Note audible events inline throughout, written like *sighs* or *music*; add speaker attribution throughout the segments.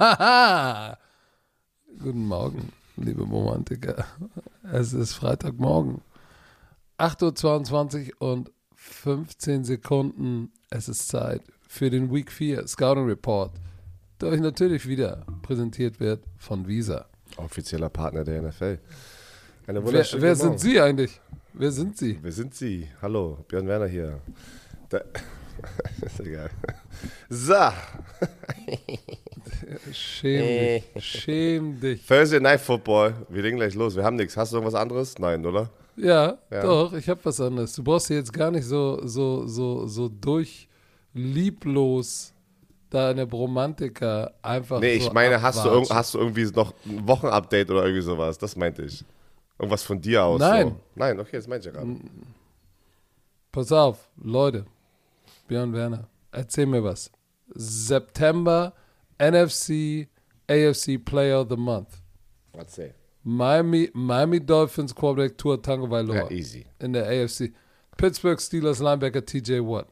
Speaker 1: *laughs* Guten Morgen, liebe Romantiker. Es ist Freitagmorgen. 8.22 Uhr und 15 Sekunden. Es ist Zeit für den Week 4 Scouting Report, der euch natürlich wieder präsentiert wird von Visa.
Speaker 2: Offizieller Partner der NFL.
Speaker 1: Eine wer wer sind Sie eigentlich? Wer sind Sie?
Speaker 2: Wer sind Sie? Hallo, Björn Werner hier. Da, *laughs* ist egal. So. *laughs* *laughs*
Speaker 1: Schäm dich. Schäm dich.
Speaker 2: Thursday Night Football. Wir legen gleich los. Wir haben nichts. Hast du irgendwas anderes? Nein, oder?
Speaker 1: Ja, ja. doch. Ich habe was anderes. Du brauchst hier jetzt gar nicht so, so, so, so durch lieblos da eine Bromantiker einfach.
Speaker 2: Nee, ich so meine, hast du, hast du irgendwie noch ein Wochenupdate oder irgendwie sowas? Das meinte ich. Irgendwas von dir aus.
Speaker 1: Nein.
Speaker 2: So. Nein, okay, das meinte ich ja gerade.
Speaker 1: Pass auf, Leute. Björn Werner, erzähl mir was. September NFC AFC Player of the Month.
Speaker 2: Erzähl.
Speaker 1: Miami, Miami Dolphins Quarterback Tour Tango Vailoa.
Speaker 2: Ja, easy.
Speaker 1: In der AFC. Pittsburgh Steelers Linebacker TJ Watt.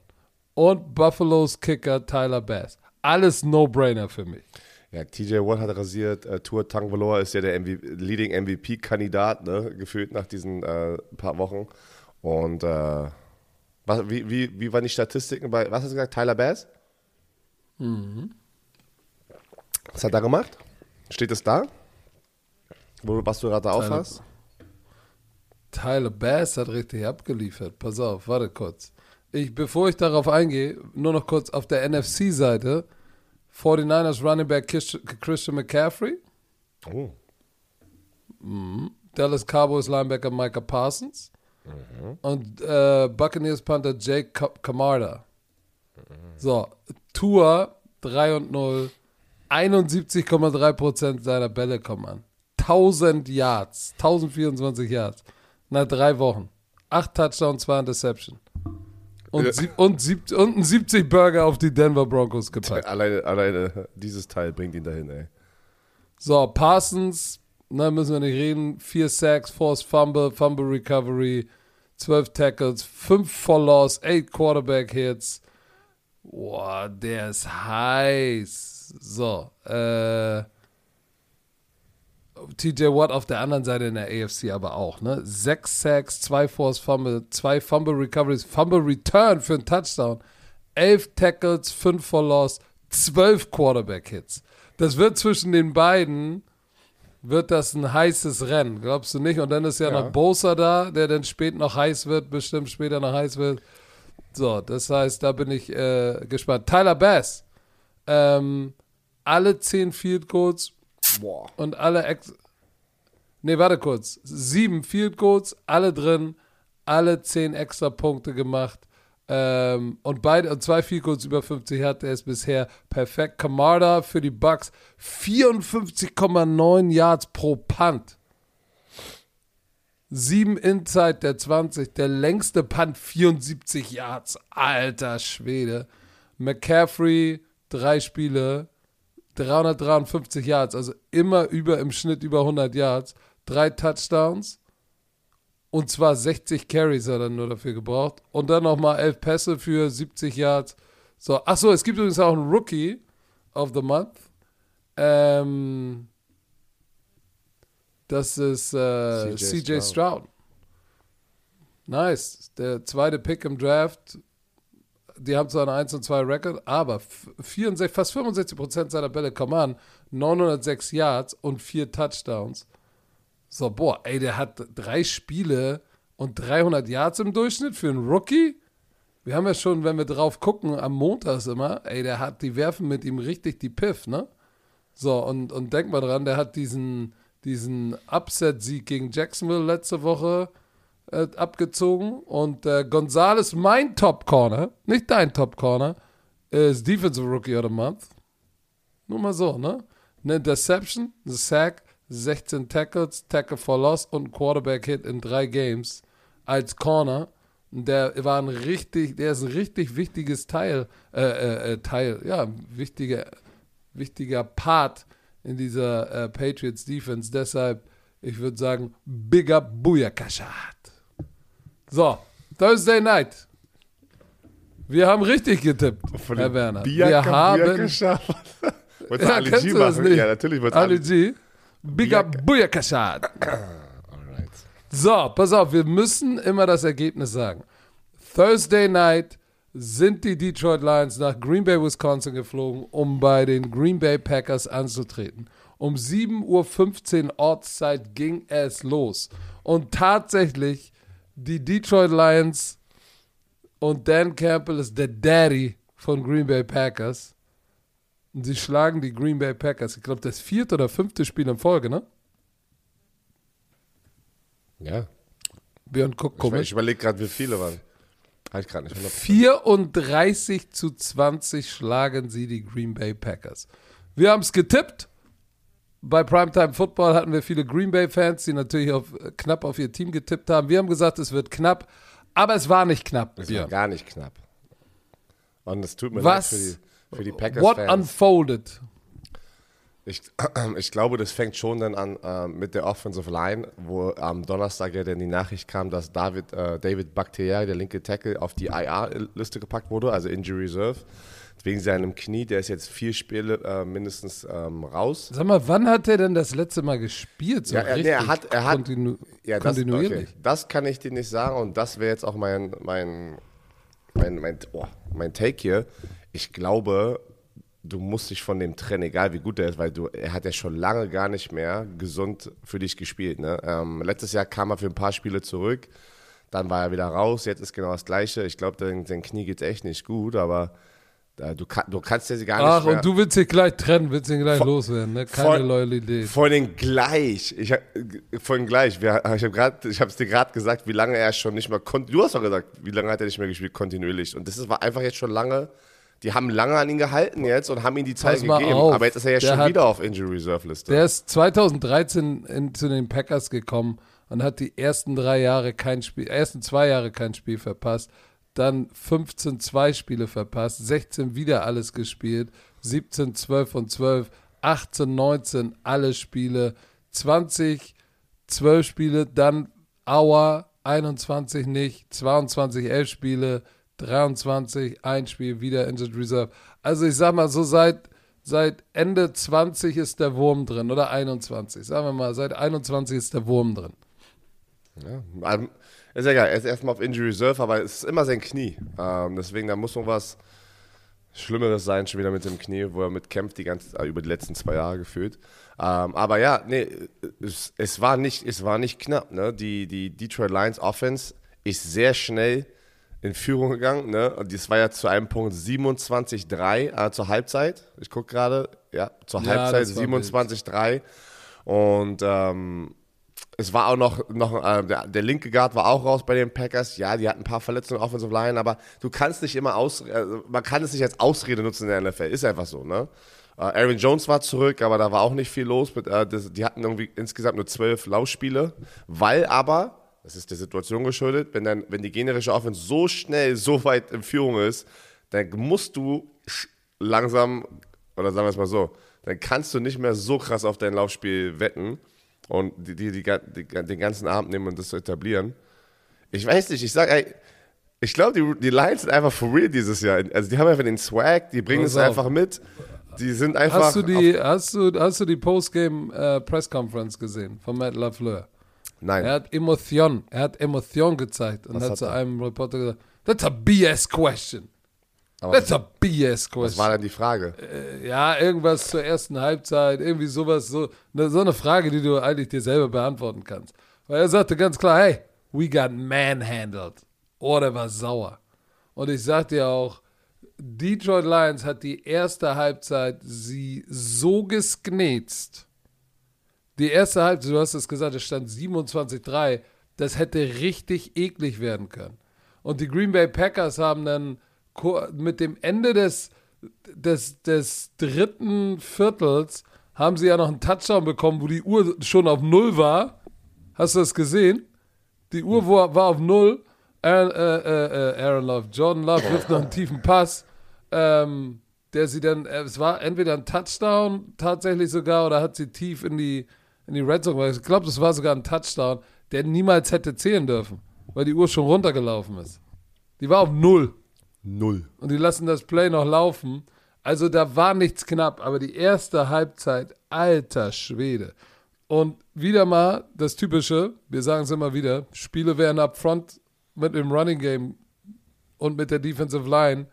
Speaker 1: Und Buffalo's Kicker Tyler Bass. Alles No-Brainer für mich.
Speaker 2: Ja, TJ Watt hat rasiert. Uh, Tour Tagovailoa ist ja der MV Leading MVP-Kandidat, ne, gefühlt nach diesen äh, paar Wochen. Und äh, was, wie, wie, wie waren die Statistiken bei, was hast du gesagt, Tyler Bass? Mhm. Was hat er gemacht? Steht es da? Wo, was du gerade aufhast?
Speaker 1: Tyler Bass hat richtig abgeliefert. Pass auf, warte kurz. Ich, bevor ich darauf eingehe, nur noch kurz auf der NFC-Seite. 49ers Running Back Christian McCaffrey. Oh. Mhm. Dallas Cowboys Linebacker Micah Parsons. Mhm. Und äh, Buccaneers Panther Jake Camarda. Mhm. So, Tour 3 und 0. 71,3% seiner Bälle kommen an. 1000 Yards. 1024 Yards. Nach drei Wochen. 8 Touchdowns, 2 Interception. Und, ja. sieb, und, sieb, und ein 70 Burger auf die Denver Broncos gepackt. *laughs*
Speaker 2: Alleine, alleine dieses Teil bringt ihn dahin, ey.
Speaker 1: So, Parsons, ne, müssen wir nicht reden. 4 Sacks, Force Fumble, Fumble Recovery, 12 Tackles, 5 for Loss, 8 Quarterback Hits. Boah, der ist heiß. So, äh. TJ Watt auf der anderen Seite in der AFC aber auch, ne? Sechs Sacks, zwei Force Fumble, zwei Fumble Recoveries, Fumble Return für einen Touchdown, elf Tackles, fünf for Loss, zwölf Quarterback Hits. Das wird zwischen den beiden wird das ein heißes Rennen, glaubst du nicht? Und dann ist ja, ja. noch Bosa da, der dann spät noch heiß wird, bestimmt später noch heiß wird. So, das heißt, da bin ich äh, gespannt. Tyler Bass, ähm, alle zehn Field Goals Boah. und alle Ex Nee, warte kurz. Sieben Field Goals, alle drin, alle zehn extra Punkte gemacht. Ähm, und beide und zwei Field Goals über 50 hat er es bisher perfekt. Kamada für die Bucks 54,9 Yards pro Punt. Sieben Inside der 20, der längste Punt 74 Yards. Alter Schwede. McCaffrey, drei Spiele, 353 Yards, also immer über im Schnitt über 100 Yards, drei Touchdowns und zwar 60 Carries hat er nur dafür gebraucht. Und dann nochmal 11 Pässe für 70 Yards. So, achso, es gibt übrigens auch einen Rookie of the Month. Ähm, das ist äh, CJ. Stroud. Nice. Der zweite Pick im Draft. Die haben zwar eine 1 und 2 Record, aber 64, fast 65% seiner Bälle kommen an. 906 Yards und vier Touchdowns. So, boah, ey, der hat drei Spiele und 300 Yards im Durchschnitt für einen Rookie. Wir haben ja schon, wenn wir drauf gucken, am Montag immer, ey, der hat, die werfen mit ihm richtig die Piff, ne? So, und, und denk mal dran, der hat diesen, diesen Upset-Sieg gegen Jacksonville letzte Woche äh, abgezogen. Und äh, Gonzales, mein Top-Corner, nicht dein Top-Corner, ist Defensive Rookie of the Month. Nur mal so, ne? Eine Interception, ein Sack, 16 Tackles, Tackle for Loss und Quarterback-Hit in drei Games als Corner. Der war ein richtig, der ist ein richtig wichtiges Teil, äh, äh, äh Teil, ja, wichtiger, wichtiger Part in dieser äh, Patriots Defense. Deshalb, ich würde sagen, bigger Booyakashat. So, Thursday Night. Wir haben richtig getippt, Von Herr Werner.
Speaker 2: Wir haben *laughs* Wolltest du
Speaker 1: Ja,
Speaker 2: Ali G machen?
Speaker 1: nicht?
Speaker 2: Ja, natürlich wird
Speaker 1: Ali G. Big up. *coughs*
Speaker 2: Alright.
Speaker 1: So, pass auf, wir müssen immer das Ergebnis sagen. Thursday night sind die Detroit Lions nach Green Bay, Wisconsin geflogen, um bei den Green Bay Packers anzutreten. Um 7.15 Uhr Ortszeit ging es los. Und tatsächlich, die Detroit Lions und Dan Campbell ist der Daddy von Green Bay Packers. Und sie schlagen die Green Bay Packers. Ich glaube, das vierte oder fünfte Spiel in Folge, ne?
Speaker 2: Ja.
Speaker 1: Björn, guck
Speaker 2: Ich,
Speaker 1: komisch.
Speaker 2: ich überlege gerade, wie viele waren. Habe ich gerade nicht. 100%.
Speaker 1: 34 zu 20 schlagen sie die Green Bay Packers. Wir haben es getippt. Bei Primetime Football hatten wir viele Green Bay-Fans, die natürlich auf, knapp auf ihr Team getippt haben. Wir haben gesagt, es wird knapp, aber es war nicht knapp. Björn.
Speaker 2: war gar nicht knapp. Und es tut mir
Speaker 1: Was?
Speaker 2: leid für die, für die
Speaker 1: What
Speaker 2: Packers-Fans.
Speaker 1: unfolded?
Speaker 2: Ich, *clears throat* ich glaube, das fängt schon dann an äh, mit der Offensive Line, wo am Donnerstag ja dann die Nachricht kam, dass David, äh, David Bakhtiari, der linke Tackle, auf die IR-Liste gepackt wurde, also Injury Reserve. Wegen seinem Knie, der ist jetzt vier Spiele äh, mindestens ähm, raus.
Speaker 1: Sag mal, wann hat er denn das letzte Mal gespielt? So
Speaker 2: Ja, er- nee, er hat- er hat-
Speaker 1: kontinu
Speaker 2: Ja, das,
Speaker 1: kontinuierlich.
Speaker 2: okay. das kann ich dir nicht sagen und das wäre jetzt auch mein, mein, mein, mein, oh, mein Take hier. Ich glaube, du musst dich von dem trennen, egal wie gut er ist, weil du, er hat ja schon lange gar nicht mehr gesund für dich gespielt. Ne? Ähm, letztes Jahr kam er für ein paar Spiele zurück, dann war er wieder raus, jetzt ist genau das Gleiche. Ich glaube, dein Knie geht echt nicht gut, aber du, kann, du kannst ja sie gar
Speaker 1: Ach,
Speaker 2: nicht mehr...
Speaker 1: und du willst dich gleich trennen, willst ihn gleich
Speaker 2: Vor-
Speaker 1: loswerden, ne? Keine
Speaker 2: vor-
Speaker 1: Loyalität.
Speaker 2: Vorhin gleich. Ich vorhin gleich. Wir, ich habe es dir gerade gesagt, wie lange er schon nicht mehr konnte. Du hast doch gesagt, wie lange hat er nicht mehr gespielt kontinuierlich. Und das ist, war einfach jetzt schon lange. Die haben lange an ihn gehalten jetzt und haben ihm die Zeit gegeben.
Speaker 1: auf.
Speaker 2: Aber jetzt ist er ja schon
Speaker 1: hat-
Speaker 2: wieder auf Injury Reserve Liste.
Speaker 1: Der ist 2013 in, zu den Packers gekommen und hat die ersten drei Jahre kein Spiel, ersten zwei Jahre kein Spiel verpasst, dann 15 zwei Spiele verpasst, 16 wieder alles gespielt, 17 12 und 12, 18 19 alle Spiele, 20 12 Spiele, dann Auer 21 nicht, 22 11 Spiele, 23 ein Spiel wieder Injured Reserve. Also ich sag mal so seit seit Ende 20 ist der Wurm drin oder 21. Sagen wir mal, seit 21 ist der Wurm drin.
Speaker 2: Ja, ist ja egal. Er ist erstmal auf Injury Reserve, aber es ist immer sein Knie. Ähm, deswegen, da muss noch was Schlimmeres sein, schon wieder mit dem Knie, wo er mit kämpft, die ganze, äh, über die letzten zwei Jahre gefühlt. Ähm, aber ja, nee, es, es, war nicht, es war nicht knapp. Ne? Die, die Detroit Lions Offense ist sehr schnell in Führung gegangen. Ne? Und das war ja zu einem Punkt 27-3 äh, zur Halbzeit. Ich gucke gerade, ja, zur
Speaker 1: Ja,
Speaker 2: Halbzeit
Speaker 1: das war
Speaker 2: 27-3. Und ähm, es war auch noch, noch äh, der, der linke Guard war auch raus bei den Packers. Ja, die hatten ein paar Verletzungen Offensive Line, aber du kannst nicht immer aus, äh, man kann es nicht als Ausrede nutzen in der NFL. Ist einfach so, ne? Äh, Aaron Jones war zurück, aber da war auch nicht viel los. Mit, äh, das, die hatten irgendwie insgesamt nur zwölf Laufspiele, weil aber, das ist der Situation geschuldet, wenn, dann, wenn die generische Offense so schnell, so weit in Führung ist, dann musst du langsam, oder sagen wir es mal so, dann kannst du nicht mehr so krass auf dein Laufspiel wetten und die, die, die, die, den ganzen Abend nehmen und das zu etablieren. Ich weiß nicht, ich sag, ey, ich glaube, die, die Lions sind einfach for real dieses Jahr. Also die haben einfach den Swag, die bringen
Speaker 1: Pass
Speaker 2: es
Speaker 1: auf.
Speaker 2: einfach mit. Die sind einfach.
Speaker 1: Hast du die, hast du, hast du die Postgame äh, Press Conference gesehen von Matt LaFleur?
Speaker 2: Nein.
Speaker 1: Er hat Emotion, er hat Emotion gezeigt und
Speaker 2: Was
Speaker 1: hat
Speaker 2: hat
Speaker 1: zu einem Reporter gesagt, that's a BS question.
Speaker 2: Aber
Speaker 1: That's a BS
Speaker 2: was war
Speaker 1: question.
Speaker 2: dann die Frage?
Speaker 1: Ja, irgendwas zur ersten Halbzeit, irgendwie sowas, so, ne, so eine Frage, die du eigentlich dir selber beantworten kannst. Weil er sagte ganz klar, hey, we got manhandled. Oh, der war sauer. Und ich sag dir auch, Detroit Lions hat die erste Halbzeit sie so gesknetzt. Die erste Halbzeit, du hast es gesagt, es stand 27-3. Das hätte richtig eklig werden können. Und die Green Bay Packers haben dann mit dem Ende des, des, des dritten Viertels haben sie ja noch einen Touchdown bekommen, wo die Uhr schon auf Null war. Hast du das gesehen? Die Uhr war, auf Null. Aaron, äh, äh, äh, Aaron Love, Jordan Love wirft noch einen tiefen Pass, ähm, der sie dann, äh, es war entweder ein Touchdown tatsächlich sogar oder hat sie tief in die, in die Red Zone, ich glaube, das war sogar ein Touchdown, der niemals hätte zählen dürfen, weil die Uhr schon runtergelaufen ist. Die war auf Null
Speaker 2: Null.
Speaker 1: und die lassen das Play noch laufen. Also da war nichts knapp, aber die erste Halbzeit, alter Schwede. Und wieder mal das Typische, wir sagen es immer wieder, Spiele werden up front mit dem Running Game und mit der Defensive Line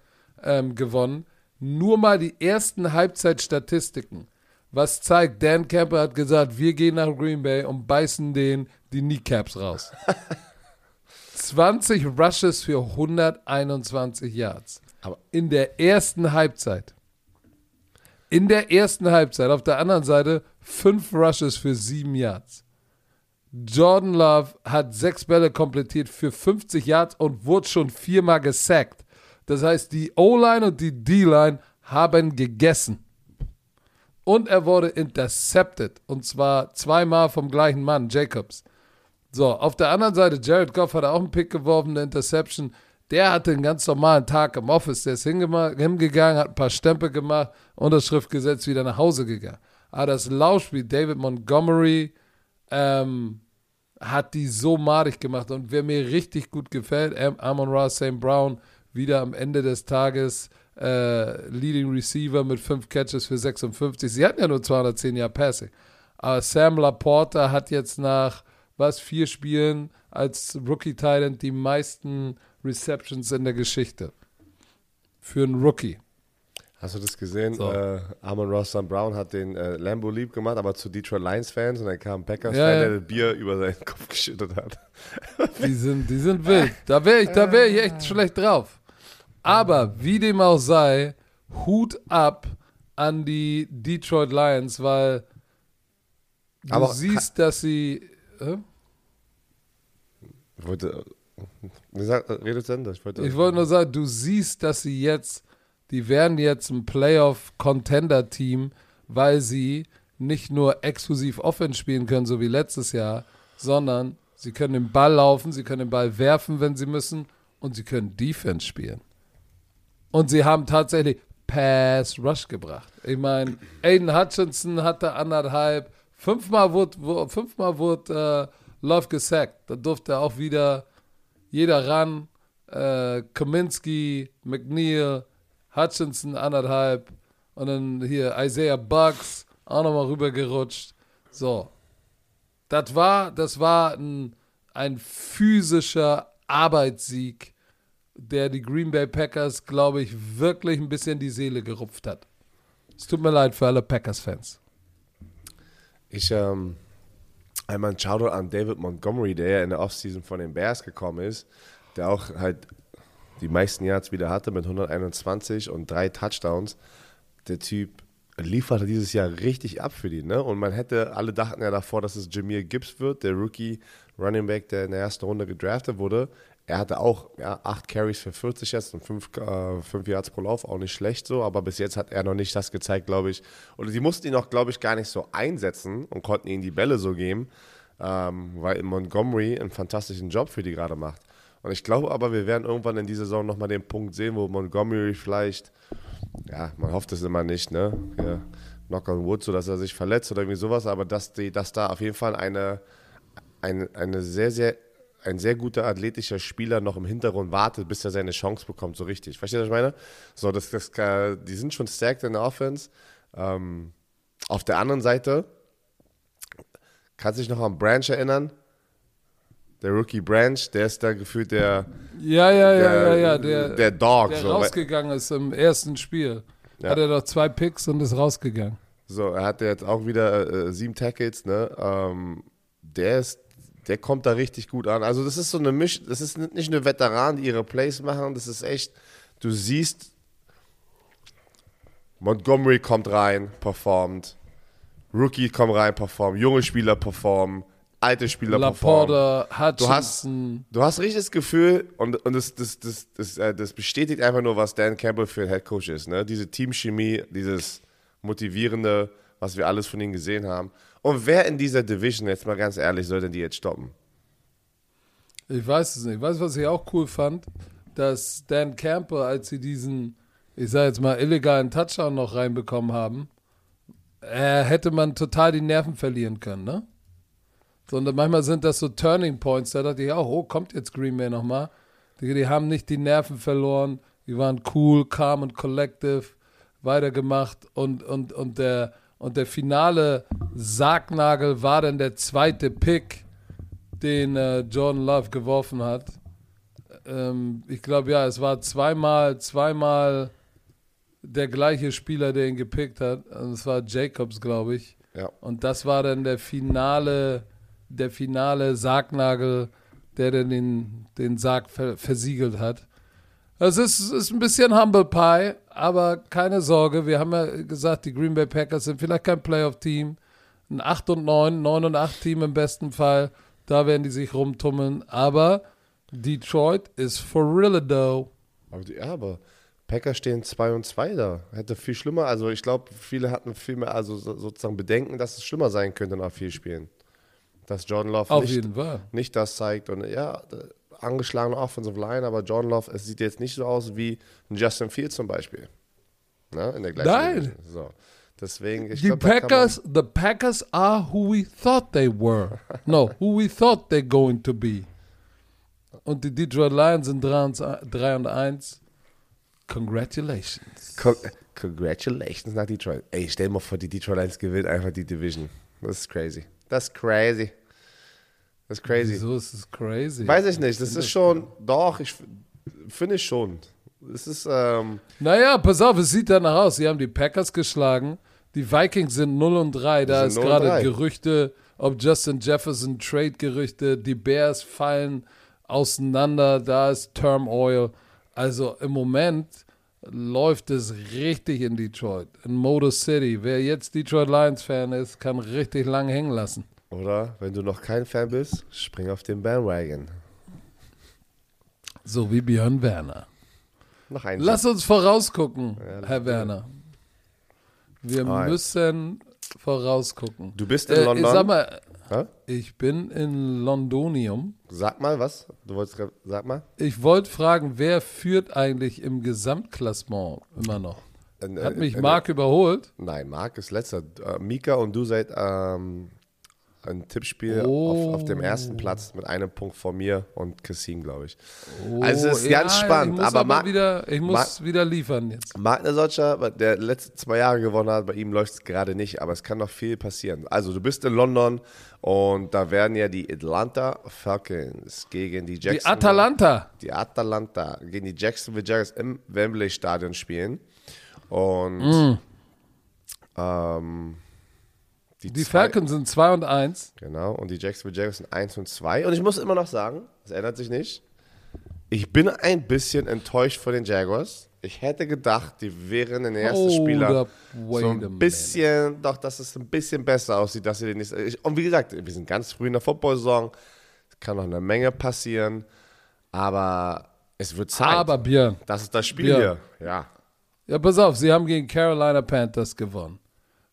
Speaker 1: ähm, gewonnen. Nur mal die ersten Halbzeitstatistiken. Was zeigt, Dan Camper hat gesagt, wir gehen nach Green Bay und beißen den die Kneecaps raus. *laughs* 20 Rushes für 121 Yards.
Speaker 2: Aber
Speaker 1: in der ersten Halbzeit. In der ersten Halbzeit. Auf der anderen Seite 5 Rushes für 7 Yards. Jordan Love hat 6 Bälle komplettiert für 50 Yards und wurde schon viermal gesackt. Das heißt, die O-Line und die D-Line haben gegessen. Und er wurde intercepted. Und zwar zweimal vom gleichen Mann, Jacobs. So, auf der anderen Seite, Jared Goff hat auch einen Pick geworfen, eine Interception. Der hatte einen ganz normalen Tag im Office. Der ist hingegangen, hat ein paar Stempel gemacht, Unterschrift gesetzt, wieder nach Hause gegangen. Aber das Lauschspiel, David Montgomery, ähm, hat die so madig gemacht. Und wer mir richtig gut gefällt, Amon Ross St. Brown, wieder am Ende des Tages äh, Leading Receiver mit fünf Catches für 56. Sie hatten ja nur 210 Jahre Passing. Aber Sam Laporta hat jetzt nach was vier Spielen als Rookie Titan die meisten Receptions in der Geschichte. Für einen Rookie.
Speaker 2: Hast du das gesehen?
Speaker 1: So.
Speaker 2: Äh, Amon Ross St. Brown hat den äh, Lambo lieb gemacht, aber zu Detroit Lions Fans und dann kam ein Packers-Fan,
Speaker 1: Ja, ja.
Speaker 2: der das Bier über seinen *laughs* Kopf geschüttet hat.
Speaker 1: Die sind, die sind wild. Da wäre ich, da wär ich echt schlecht drauf. Aber wie dem auch sei, Hut ab an die Detroit Lions, weil du
Speaker 2: Aber-
Speaker 1: siehst, dass sie. Hä?
Speaker 2: Ich wollte. Äh, sag, redet zu Ende. Ich wollte.
Speaker 1: Ich wollte nur sagen, du siehst, dass sie jetzt, die werden jetzt ein Playoff-Contender-Team, weil sie nicht nur exklusiv Offense spielen können, so wie letztes Jahr, sondern sie können den Ball laufen, sie können den Ball werfen, wenn sie müssen, und sie können Defense spielen. Und sie haben tatsächlich Pass Rush gebracht. Ich meine, Aiden Hutchinson hatte anderthalb, fünfmal wurde, fünfmal wurde äh, Love gesackt. Da durfte auch wieder jeder ran. Äh, Kaminsky, McNeil, Hutchinson anderthalb und dann hier Isaiah Bucks auch nochmal rübergerutscht. So. Das war, das war ein, ein physischer Arbeitssieg, der die Green Bay Packers, glaube ich, wirklich ein bisschen die Seele gerupft hat. Es tut mir leid für alle Packers-Fans.
Speaker 2: Ich, ähm, einmal ein Shoutout an David Montgomery, der ja in der Offseason von den Bears gekommen ist, der auch halt die meisten Yards wieder hatte mit 121 und drei Touchdowns. Der Typ lieferte dieses Jahr richtig ab für die, ne? Und man hätte, alle dachten ja davor, dass es Jameer Gibbs wird, der Rookie Running Back, der in der ersten Runde gedraftet wurde. Er hatte auch ja, acht Carries für 40 jetzt und fünf, äh, fünf Yards pro Lauf, auch nicht schlecht so, aber bis jetzt hat er noch nicht das gezeigt, glaube ich. Oder die mussten ihn auch, glaube ich, gar nicht so einsetzen und konnten ihm die Bälle so geben, ähm, weil Montgomery einen fantastischen Job für die gerade macht. Und ich glaube aber, wir werden irgendwann in dieser Saison nochmal den Punkt sehen, wo Montgomery vielleicht, ja, man hofft es immer nicht, ne? Ja, knock on wood, so dass er sich verletzt oder irgendwie sowas, aber dass, die, dass da auf jeden Fall eine, eine, eine sehr, sehr, ein sehr guter athletischer Spieler noch im Hintergrund wartet, bis er seine Chance bekommt, so richtig. Versteht ihr, was ich meine? So, das, das, äh, die sind schon stacked in der Offense. Ähm, auf der anderen Seite, kannst du dich noch an Branch erinnern? Der Rookie Branch, der ist da gefühlt der,
Speaker 1: Ja, ja, ja,
Speaker 2: der,
Speaker 1: ja, ja. Der,
Speaker 2: der Dog.
Speaker 1: der
Speaker 2: so.
Speaker 1: rausgegangen ist im ersten Spiel.
Speaker 2: Ja.
Speaker 1: Hat er doch zwei Picks und ist rausgegangen.
Speaker 2: So, er hat jetzt auch wieder äh, sieben Tackles, ne? Ähm, der ist, der kommt da richtig gut an. Also das ist so eine Misch, das ist nicht nur Veteranen, die ihre Plays machen, das ist echt, du siehst, Montgomery kommt rein, performt, Rookie kommt rein, performt, junge Spieler performen, alte Spieler performen.
Speaker 1: Laporta,
Speaker 2: Du hast, du hast richtig das Gefühl, und, und das, das, das, das, äh, das bestätigt einfach nur, was Dan Campbell für ein Head Coach ist. Ne? Diese Teamchemie, dieses Motivierende, was wir alles von ihm gesehen haben. Und wer in dieser Division, jetzt mal ganz ehrlich, soll denn die jetzt stoppen?
Speaker 1: Ich weiß es nicht. Weißt du, was ich auch cool fand? Dass Dan Campbell, als sie diesen, ich sag jetzt mal, illegalen Touchdown noch reinbekommen haben, äh, hätte man total die Nerven verlieren können, ne? Sondern manchmal sind das so Turning Points, da dachte ich auch, oh, kommt jetzt Green Bay nochmal. Die, die haben nicht die Nerven verloren, die waren cool, calm und collective, weitergemacht und, und, und, der, und der finale Sargnagel war dann der zweite Pick, den äh, Jordan Love geworfen hat. Ähm, ich glaube, ja, es war zweimal, zweimal der gleiche Spieler, der ihn gepickt hat. Und es war Jacobs, glaube ich.
Speaker 2: Ja.
Speaker 1: Und das war dann der finale, der finale Sargnagel, der dann den, den Sarg ver versiegelt hat. Es ist, ist ein bisschen Humble Pie, aber keine Sorge. Wir haben ja gesagt, die Green Bay Packers sind vielleicht kein Playoff-Team. Ein 8 und 9, 9 und 8 Team im besten Fall. Da werden die sich rumtummeln. Aber Detroit ist for real though.
Speaker 2: Ja, aber Packers stehen 2 und 2 da. Hätte viel schlimmer. Also ich glaube, viele hatten viel mehr, also so- sozusagen Bedenken, dass es schlimmer sein könnte nach vier Spielen. Dass Jordan Love
Speaker 1: Auf
Speaker 2: nicht, nicht das zeigt. Und ja, angeschlagene Offensive Line, aber Jordan Love, es sieht jetzt nicht so aus wie ein Justin Fields zum Beispiel. Ne? In der gleichen
Speaker 1: Nein.
Speaker 2: So. Deswegen, ich
Speaker 1: Die
Speaker 2: glaub,
Speaker 1: Packers, the Packers are who we thought they were. *laughs* No, who we thought they're going to be. Und die Detroit Lions sind 3 und 3 und 1. Congratulations.
Speaker 2: Con Congratulations nach Detroit. Ey, stell dir mal vor, die Detroit Lions gewinnt einfach die Division. Das ist crazy. Das ist crazy. Das ist crazy.
Speaker 1: Wieso ist es crazy?
Speaker 2: Weiß ich nicht. Das ist schon, doch, ich finde ich schon. Es ist, ähm,
Speaker 1: Naja, pass auf, es sieht danach aus. Sie haben die Packers geschlagen. Die Vikings sind 0 und 3. Da ist
Speaker 2: 0 und
Speaker 1: gerade
Speaker 2: 3.
Speaker 1: Gerüchte, ob Justin Jefferson Trade-Gerüchte. Die Bears fallen auseinander. Da ist Turmoil. Also im Moment läuft es richtig in Detroit, in Motor City. Wer jetzt Detroit Lions-Fan ist, kann richtig lang hängen lassen.
Speaker 2: Oder wenn du noch kein Fan bist, spring auf den Bandwagon.
Speaker 1: So wie Björn Werner.
Speaker 2: Noch ein
Speaker 1: Lass uns vorausgucken,
Speaker 2: Ja,
Speaker 1: Herr Werner. Wir
Speaker 2: Alright.
Speaker 1: müssen vorausgucken.
Speaker 2: Du bist in
Speaker 1: Äh,
Speaker 2: London.
Speaker 1: Ich sag mal,
Speaker 2: Hä?
Speaker 1: ich bin in Londonium.
Speaker 2: Sag mal was. Du wolltest sag mal.
Speaker 1: Ich wollte fragen, wer führt eigentlich im Gesamtklassement immer noch?
Speaker 2: Äh,
Speaker 1: Hat mich Marc überholt?
Speaker 2: Nein, Marc ist letzter. Äh, Mika und du seid ähm, ein Tippspiel
Speaker 1: Oh.
Speaker 2: auf, auf dem ersten Platz mit einem Punkt vor mir und Cassin, glaube ich.
Speaker 1: Oh,
Speaker 2: Also es ist ganz spannend,
Speaker 1: Ich muss
Speaker 2: aber Marc-
Speaker 1: wieder, ich muss
Speaker 2: Marc-
Speaker 1: wieder liefern jetzt.
Speaker 2: Marc Nesotscher, der letzte zwei Jahre gewonnen hat, bei ihm läuft es gerade nicht, aber es kann noch viel passieren. Also du bist in London und da werden ja die Atlanta Falcons gegen die
Speaker 1: Die
Speaker 2: Jackson
Speaker 1: Atalanta.
Speaker 2: die Atalanta gegen die Jacksonville Jaguars im Wembley Stadion spielen. Und
Speaker 1: Mm.
Speaker 2: ähm, die,
Speaker 1: Die Falcons sind 2 und 1.
Speaker 2: Genau, und die Jacksonville Jaguars sind 1 und 2. Und ich muss immer noch sagen, es ändert sich nicht. Ich bin ein bisschen enttäuscht von den Jaguars. Ich hätte gedacht, die wären der erste
Speaker 1: Hold
Speaker 2: Spieler so ein bisschen, doch, dass es ein bisschen besser aussieht, dass sie den nächsten. ich- Und wie gesagt, wir sind ganz früh in der Football-Saison. Es kann noch eine Menge passieren, aber es wird Zeit.
Speaker 1: Aber Björn,
Speaker 2: das ist das Spiel
Speaker 1: Björn.
Speaker 2: hier. Ja.
Speaker 1: ja, pass auf, sie haben gegen Carolina Panthers gewonnen.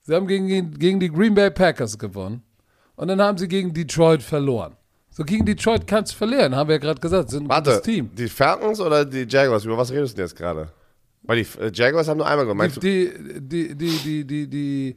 Speaker 1: Sie haben gegen, gegen die Green Bay Packers gewonnen. Und dann haben sie gegen Detroit verloren. So gegen Detroit kannst du verlieren, haben wir ja gerade gesagt. Sind ein
Speaker 2: Warte,
Speaker 1: gutes Team.
Speaker 2: die Falcons oder die Jaguars? Über was redest du denn jetzt gerade? Weil die äh, Jaguars haben nur einmal gewonnen. Meinst du,
Speaker 1: Die, die, die, die, die, die,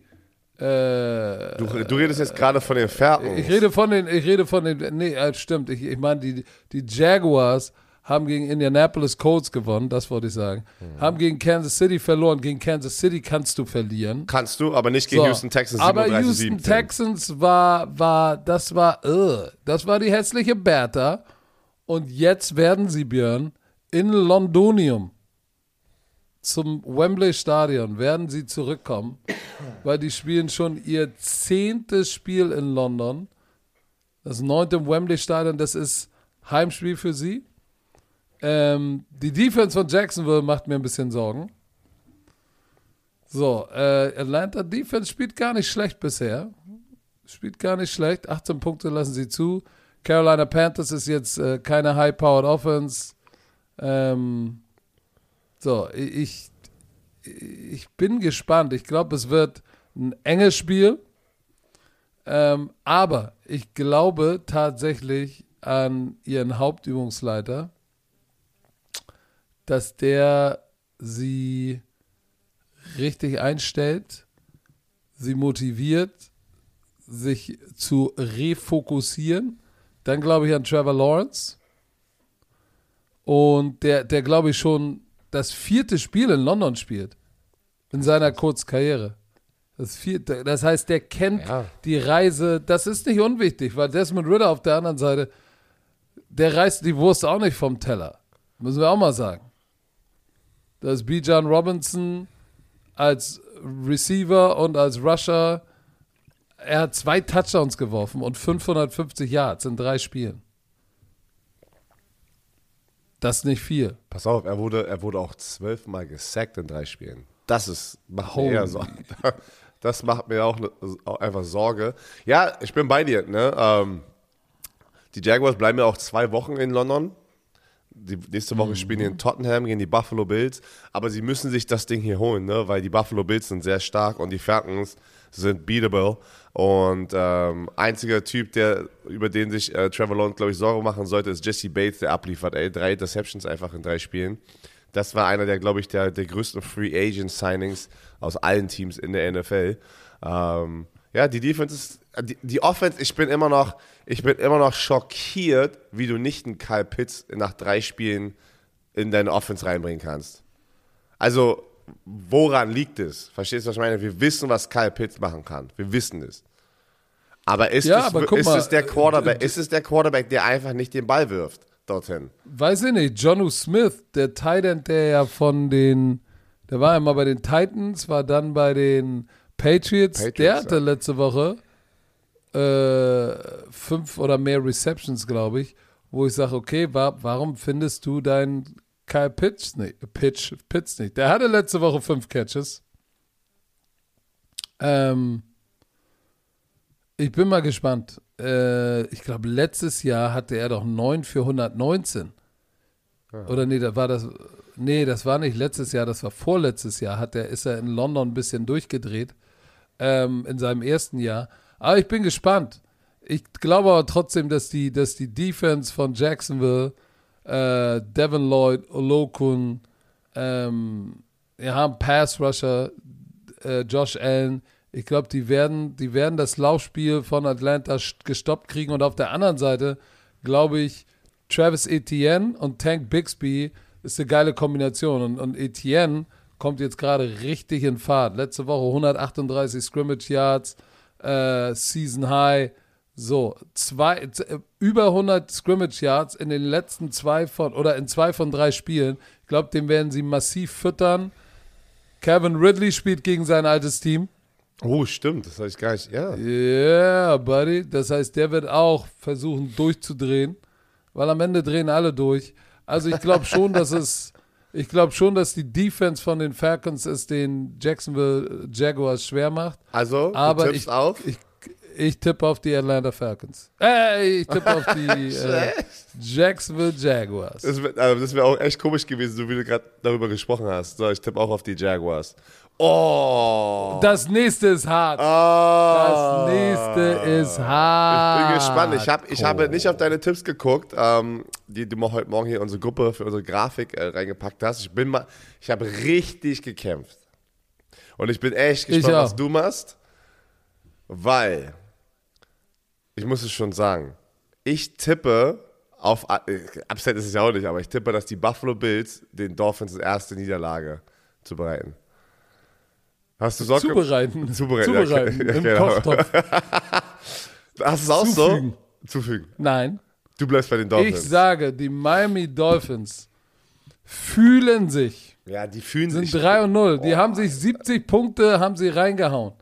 Speaker 1: äh,
Speaker 2: du, du redest jetzt gerade von den Falcons.
Speaker 1: ich rede von den, ich rede von den, nee, äh, stimmt, ich, ich meine, die, die Jaguars haben gegen Indianapolis Colts gewonnen, das wollte ich sagen.
Speaker 2: Mhm.
Speaker 1: Haben gegen Kansas City verloren. Gegen Kansas City kannst du verlieren.
Speaker 2: Kannst du, aber nicht gegen
Speaker 1: So,
Speaker 2: Houston Texans
Speaker 1: Aber
Speaker 2: 37,
Speaker 1: Houston
Speaker 2: 17.
Speaker 1: Texans war, war, das war, uh, das war die hässliche Bertha. Und jetzt werden sie, Björn, in Londonium zum Wembley Stadion werden sie zurückkommen, weil die spielen schon ihr zehntes Spiel in London. Das neunte im Wembley Stadion, das ist Heimspiel für sie. Ähm, die Defense von Jacksonville macht mir ein bisschen Sorgen. So, äh, Atlanta Defense spielt gar nicht schlecht bisher. Spielt gar nicht schlecht. 18 Punkte lassen sie zu. Carolina Panthers ist jetzt äh, keine High-Powered Offense. Ähm, so, ich, ich bin gespannt. Ich glaube, es wird ein enges Spiel. Ähm, aber ich glaube tatsächlich an ihren Hauptübungsleiter, dass der sie richtig einstellt, sie motiviert, sich zu refokussieren. Dann glaube ich an Trevor Lawrence. Und der, der glaube ich schon das vierte Spiel in London spielt. in seiner Kurzkarriere. Das, viel, das heißt, der kennt
Speaker 2: Ja.
Speaker 1: die Reise. Das ist nicht unwichtig, weil Desmond Ritter auf der anderen Seite, der reißt die Wurst auch nicht vom Teller. Müssen wir auch mal sagen. Das ist Bijan Robinson als Receiver und als Rusher. Er hat zwei Touchdowns geworfen und 550 Yards in drei Spielen. Das ist nicht viel.
Speaker 2: Pass auf, er wurde, er wurde auch zwölfmal gesackt in drei Spielen. Das ist, macht
Speaker 1: Holy.
Speaker 2: mir eher Sorge. *laughs* Das macht mir auch, ne, auch einfach Sorge. Ja, ich bin bei dir. Ne? Ähm, die Jaguars bleiben ja auch zwei Wochen in London. Die nächste Woche spielen die in Tottenham gegen die Buffalo Bills. Aber sie müssen sich das Ding hier holen, ne? weil die Buffalo Bills sind sehr stark und die Falcons sind beatable. Und ähm, einziger Typ, der über den sich äh, Trevor Lawrence, glaube ich, Sorge machen sollte, ist Jesse Bates, der abliefert. Ey, drei Interceptions einfach in drei Spielen. Das war einer der, glaube ich, der, der größten Free Agent Signings aus allen Teams in der NFL. Ähm, ja, die Defense ist, die, die Offense, ich bin immer noch, ich bin immer noch schockiert, wie du nicht einen Kyle Pitts nach drei Spielen in deine Offense reinbringen kannst. Also, woran liegt es? Verstehst du, was ich meine? Wir wissen, was Kyle Pitts machen kann. Wir wissen es. Aber ist,
Speaker 1: Ja,
Speaker 2: es,
Speaker 1: aber
Speaker 2: ist
Speaker 1: mal,
Speaker 2: es der
Speaker 1: äh,
Speaker 2: Quarterback,
Speaker 1: äh,
Speaker 2: ist es der Quarterback, der einfach nicht den Ball wirft dorthin?
Speaker 1: Weiß ich nicht, Jonu Smith, der Tight End, der ja von den, der war ja mal bei den Titans, war dann bei den Patriots,
Speaker 2: Patriots,
Speaker 1: der hatte
Speaker 2: ja.
Speaker 1: letzte Woche äh, fünf oder mehr Receptions, glaube ich, wo ich sage, okay, wa warum findest du deinen Kyle Pitts nicht, Pitch, Pitts nicht? Der hatte letzte Woche fünf Catches. Ähm, ich bin mal gespannt. Äh, ich glaube, letztes Jahr hatte er doch 9 für 119. Oder nee, da war das. Nee, das war nicht letztes Jahr, das war vorletztes Jahr. Hat er, ist er in London ein bisschen durchgedreht. Ähm, in seinem ersten Jahr. Aber ich bin gespannt. Ich glaube aber trotzdem, dass die, dass die Defense von Jacksonville, äh, Devin Lloyd, Olokun, ähm, wir haben Pass Rusher, äh, Josh Allen. Ich glaube, die werden, die werden das Laufspiel von Atlanta st- gestoppt kriegen. Und auf der anderen Seite glaube ich, Travis Etienne und Tank Bixby ist eine geile Kombination. Und, und Etienne kommt jetzt gerade richtig in Fahrt. Letzte Woche 138 Scrimmage Yards, äh, Season High. So, zwei, äh, über 100 Scrimmage Yards in den letzten zwei von, oder in zwei von drei Spielen. Ich glaube, den werden sie massiv füttern. Kevin Ridley spielt gegen sein altes Team.
Speaker 2: Oh, stimmt, das ich gar nicht. Ja.
Speaker 1: Yeah, buddy. Das heißt, der wird auch versuchen durchzudrehen, weil am Ende drehen alle durch. Also ich glaube schon, dass es, ich glaube schon, dass die Defense von den Falcons es den Jacksonville Jaguars schwer macht.
Speaker 2: Also,
Speaker 1: Aber ich,
Speaker 2: auf.
Speaker 1: ich, ich tippe auf die Atlanta Falcons. Äh, ich tippe auf die *laughs* äh, Jacksonville Jaguars.
Speaker 2: Das wäre also wär auch echt komisch gewesen, so wie du gerade darüber gesprochen hast. So, ich tippe auch auf die Jaguars. Oh!
Speaker 1: Das nächste ist hart.
Speaker 2: Ah.
Speaker 1: Das nächste ist hart.
Speaker 2: Ich bin gespannt. Ich, hab, ich habe nicht auf deine Tipps geguckt, ähm, die du heute Morgen hier in unsere Gruppe für unsere Grafik äh, reingepackt hast. Ich bin mal, ich habe richtig gekämpft. Und ich bin echt gespannt, was du machst, weil ich muss es schon sagen, ich tippe auf, äh, Upset ist es ja auch nicht, aber ich tippe, dass die Buffalo Bills den Dolphins erste Niederlage zubereiten. Hast du Sorge?
Speaker 1: Zubereiten.
Speaker 2: Zubereiten,
Speaker 1: Zubereiten. *laughs*
Speaker 2: ja,
Speaker 1: Im
Speaker 2: genau.
Speaker 1: Kochtopf. *laughs*
Speaker 2: Hast du es auch
Speaker 1: Zufügen.
Speaker 2: so? Zufügen.
Speaker 1: Nein.
Speaker 2: Du bleibst bei den
Speaker 1: Ich
Speaker 2: Dolphins.
Speaker 1: sage, die Miami Dolphins fühlen sich,
Speaker 2: ja, die fühlen
Speaker 1: sind
Speaker 2: sich.
Speaker 1: 3 und 0. Die haben sich 70 Punkte, haben sie reingehauen.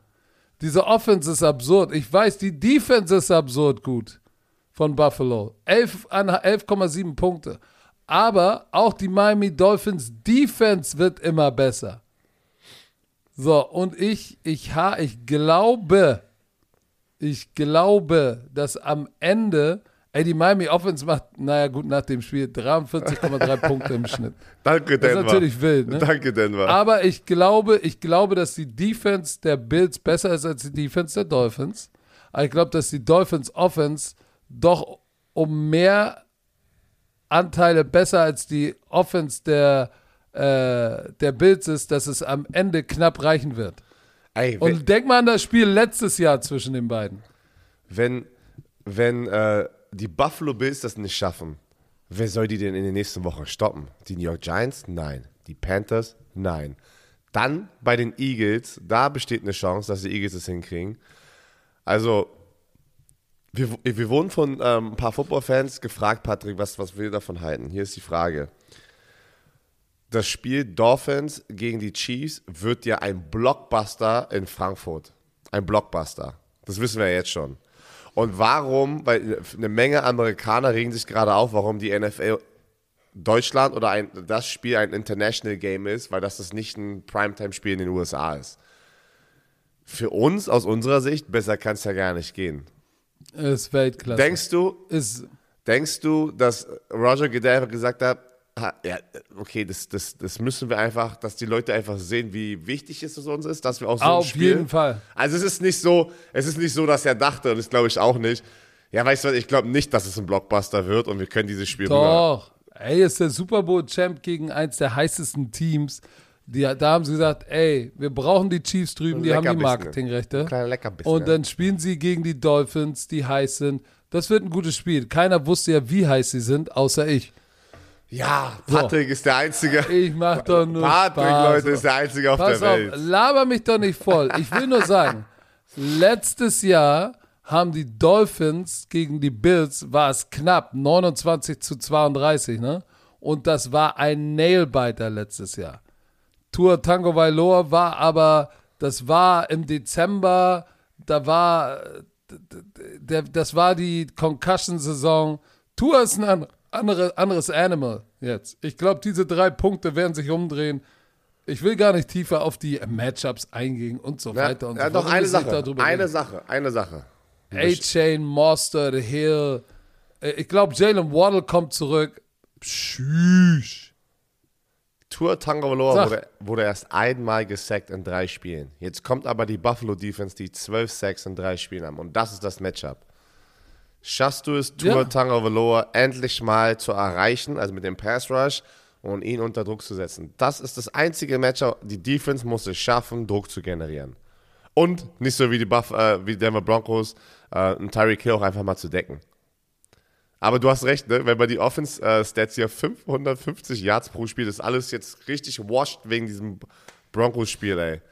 Speaker 1: Diese Offense ist absurd. Ich weiß, die Defense ist absurd gut von Buffalo. 11 an- 11,7 Punkte. Aber auch die Miami Dolphins Defense wird immer besser. So, und ich, ich, ha, ich glaube, ich glaube, dass am Ende, ey, die Miami Offense macht, naja, gut, nach dem Spiel 43,3 *laughs* Punkte im Schnitt.
Speaker 2: Danke,
Speaker 1: Das ist
Speaker 2: Denver.
Speaker 1: natürlich wild, ne?
Speaker 2: Danke, Denver.
Speaker 1: Aber ich glaube, ich glaube, dass die Defense der Bills besser ist als die Defense der Dolphins. Aber ich glaube, dass die Dolphins Offense doch um mehr Anteile besser als die Offense der, äh, der Bills ist, dass es am Ende knapp reichen wird.
Speaker 2: Ey,
Speaker 1: Und denk mal an das Spiel letztes Jahr zwischen den beiden.
Speaker 2: wenn, wenn äh, die Buffalo Bills das nicht schaffen, wer soll die denn in den nächsten Wochen stoppen? Die New York Giants? Nein. Die Panthers? Nein. Dann bei den Eagles, da besteht eine Chance, dass die Eagles es hinkriegen. Also, wir, wir wurden von ähm, ein paar Football-Fans gefragt, Patrick, was, was wir davon halten. Hier ist die Frage. Das Spiel Dolphins gegen die Chiefs wird ja ein Blockbuster in Frankfurt. Ein Blockbuster. Das wissen wir jetzt schon. Und warum, weil eine Menge Amerikaner regen sich gerade auf, warum die NFL Deutschland oder ein, das Spiel ein International Game ist, weil das, das nicht ein Primetime-Spiel in den USA ist. Für uns, aus unserer Sicht, besser kann es ja gar nicht gehen.
Speaker 1: Ist Weltklasse.
Speaker 2: Denkst du,
Speaker 1: ist,
Speaker 2: denkst du, dass Roger Goodell gesagt hat, ha, ja, okay, das, das, das müssen wir einfach, dass die Leute einfach sehen, wie wichtig es uns ist, dass wir auch so
Speaker 1: Auf
Speaker 2: ein Spiel,
Speaker 1: jeden Fall.
Speaker 2: Also es ist nicht so, es ist nicht so, dass er dachte, und das glaube ich auch nicht. Ja, weißt du was, ich glaube nicht, dass es ein Blockbuster wird und wir können dieses Spiel rüber.
Speaker 1: Doch. Ey, ist der Super Bowl Champ gegen eins der heißesten Teams. Die, da haben sie gesagt, ey, wir brauchen die Chiefs drüben, die haben die. Marketingrechte. Und dann spielen sie gegen die Dolphins, die heiß sind. Das wird ein gutes Spiel. Keiner wusste ja, wie heiß sie sind, außer ich.
Speaker 2: Ja, Patrick ist der Einzige.
Speaker 1: Ich mach doch nur
Speaker 2: Patrick,
Speaker 1: Spaß.
Speaker 2: Leute, ist der Einzige auf
Speaker 1: Pass
Speaker 2: der
Speaker 1: auf,
Speaker 2: Welt.
Speaker 1: laber mich doch nicht voll. Ich will nur sagen, letztes Jahr haben die Dolphins gegen die Bills, war es knapp, 29 zu 32, ne? Und das war ein Nailbiter letztes Jahr. Tour Tango Vailoa war aber, das war im Dezember, da war, das war die Concussion-Saison. Tour ist ein an- andere, anderes Animal jetzt. Ich glaube, diese drei Punkte werden sich umdrehen. Ich will gar nicht tiefer auf die Matchups eingehen und so
Speaker 2: Ja,
Speaker 1: weiter und
Speaker 2: ja,
Speaker 1: so
Speaker 2: doch,
Speaker 1: fort.
Speaker 2: eine
Speaker 1: müssen nicht
Speaker 2: Sache. Eine
Speaker 1: reden.
Speaker 2: Sache, eine Sache.
Speaker 1: A-Chain, Mostert, Hill. Äh, Ich glaube, Jalen Waddle kommt zurück. Sheesh.
Speaker 2: Tour Tango Valor
Speaker 1: Sag.
Speaker 2: wurde, wurde erst einmal gesackt in drei Spielen. Jetzt kommt aber die Buffalo Defense, die zwölf Sacks in drei Spielen haben. Und das ist das Matchup. Schaffst du es, Tour
Speaker 1: Ja.
Speaker 2: Tango Valor endlich mal zu erreichen, also mit dem Pass Rush und ihn unter Druck zu setzen? Das ist das einzige Matchup. Die Defense muss es schaffen, Druck zu generieren. Und nicht so wie die Buff, äh, wie Denver Broncos, äh, einen Tyreek Hill auch einfach mal zu decken. Aber du hast recht, ne? wenn man die Offense-Stats hier 550 Yards pro Spiel, das ist alles jetzt richtig washed wegen diesem Broncos-Spiel, ey.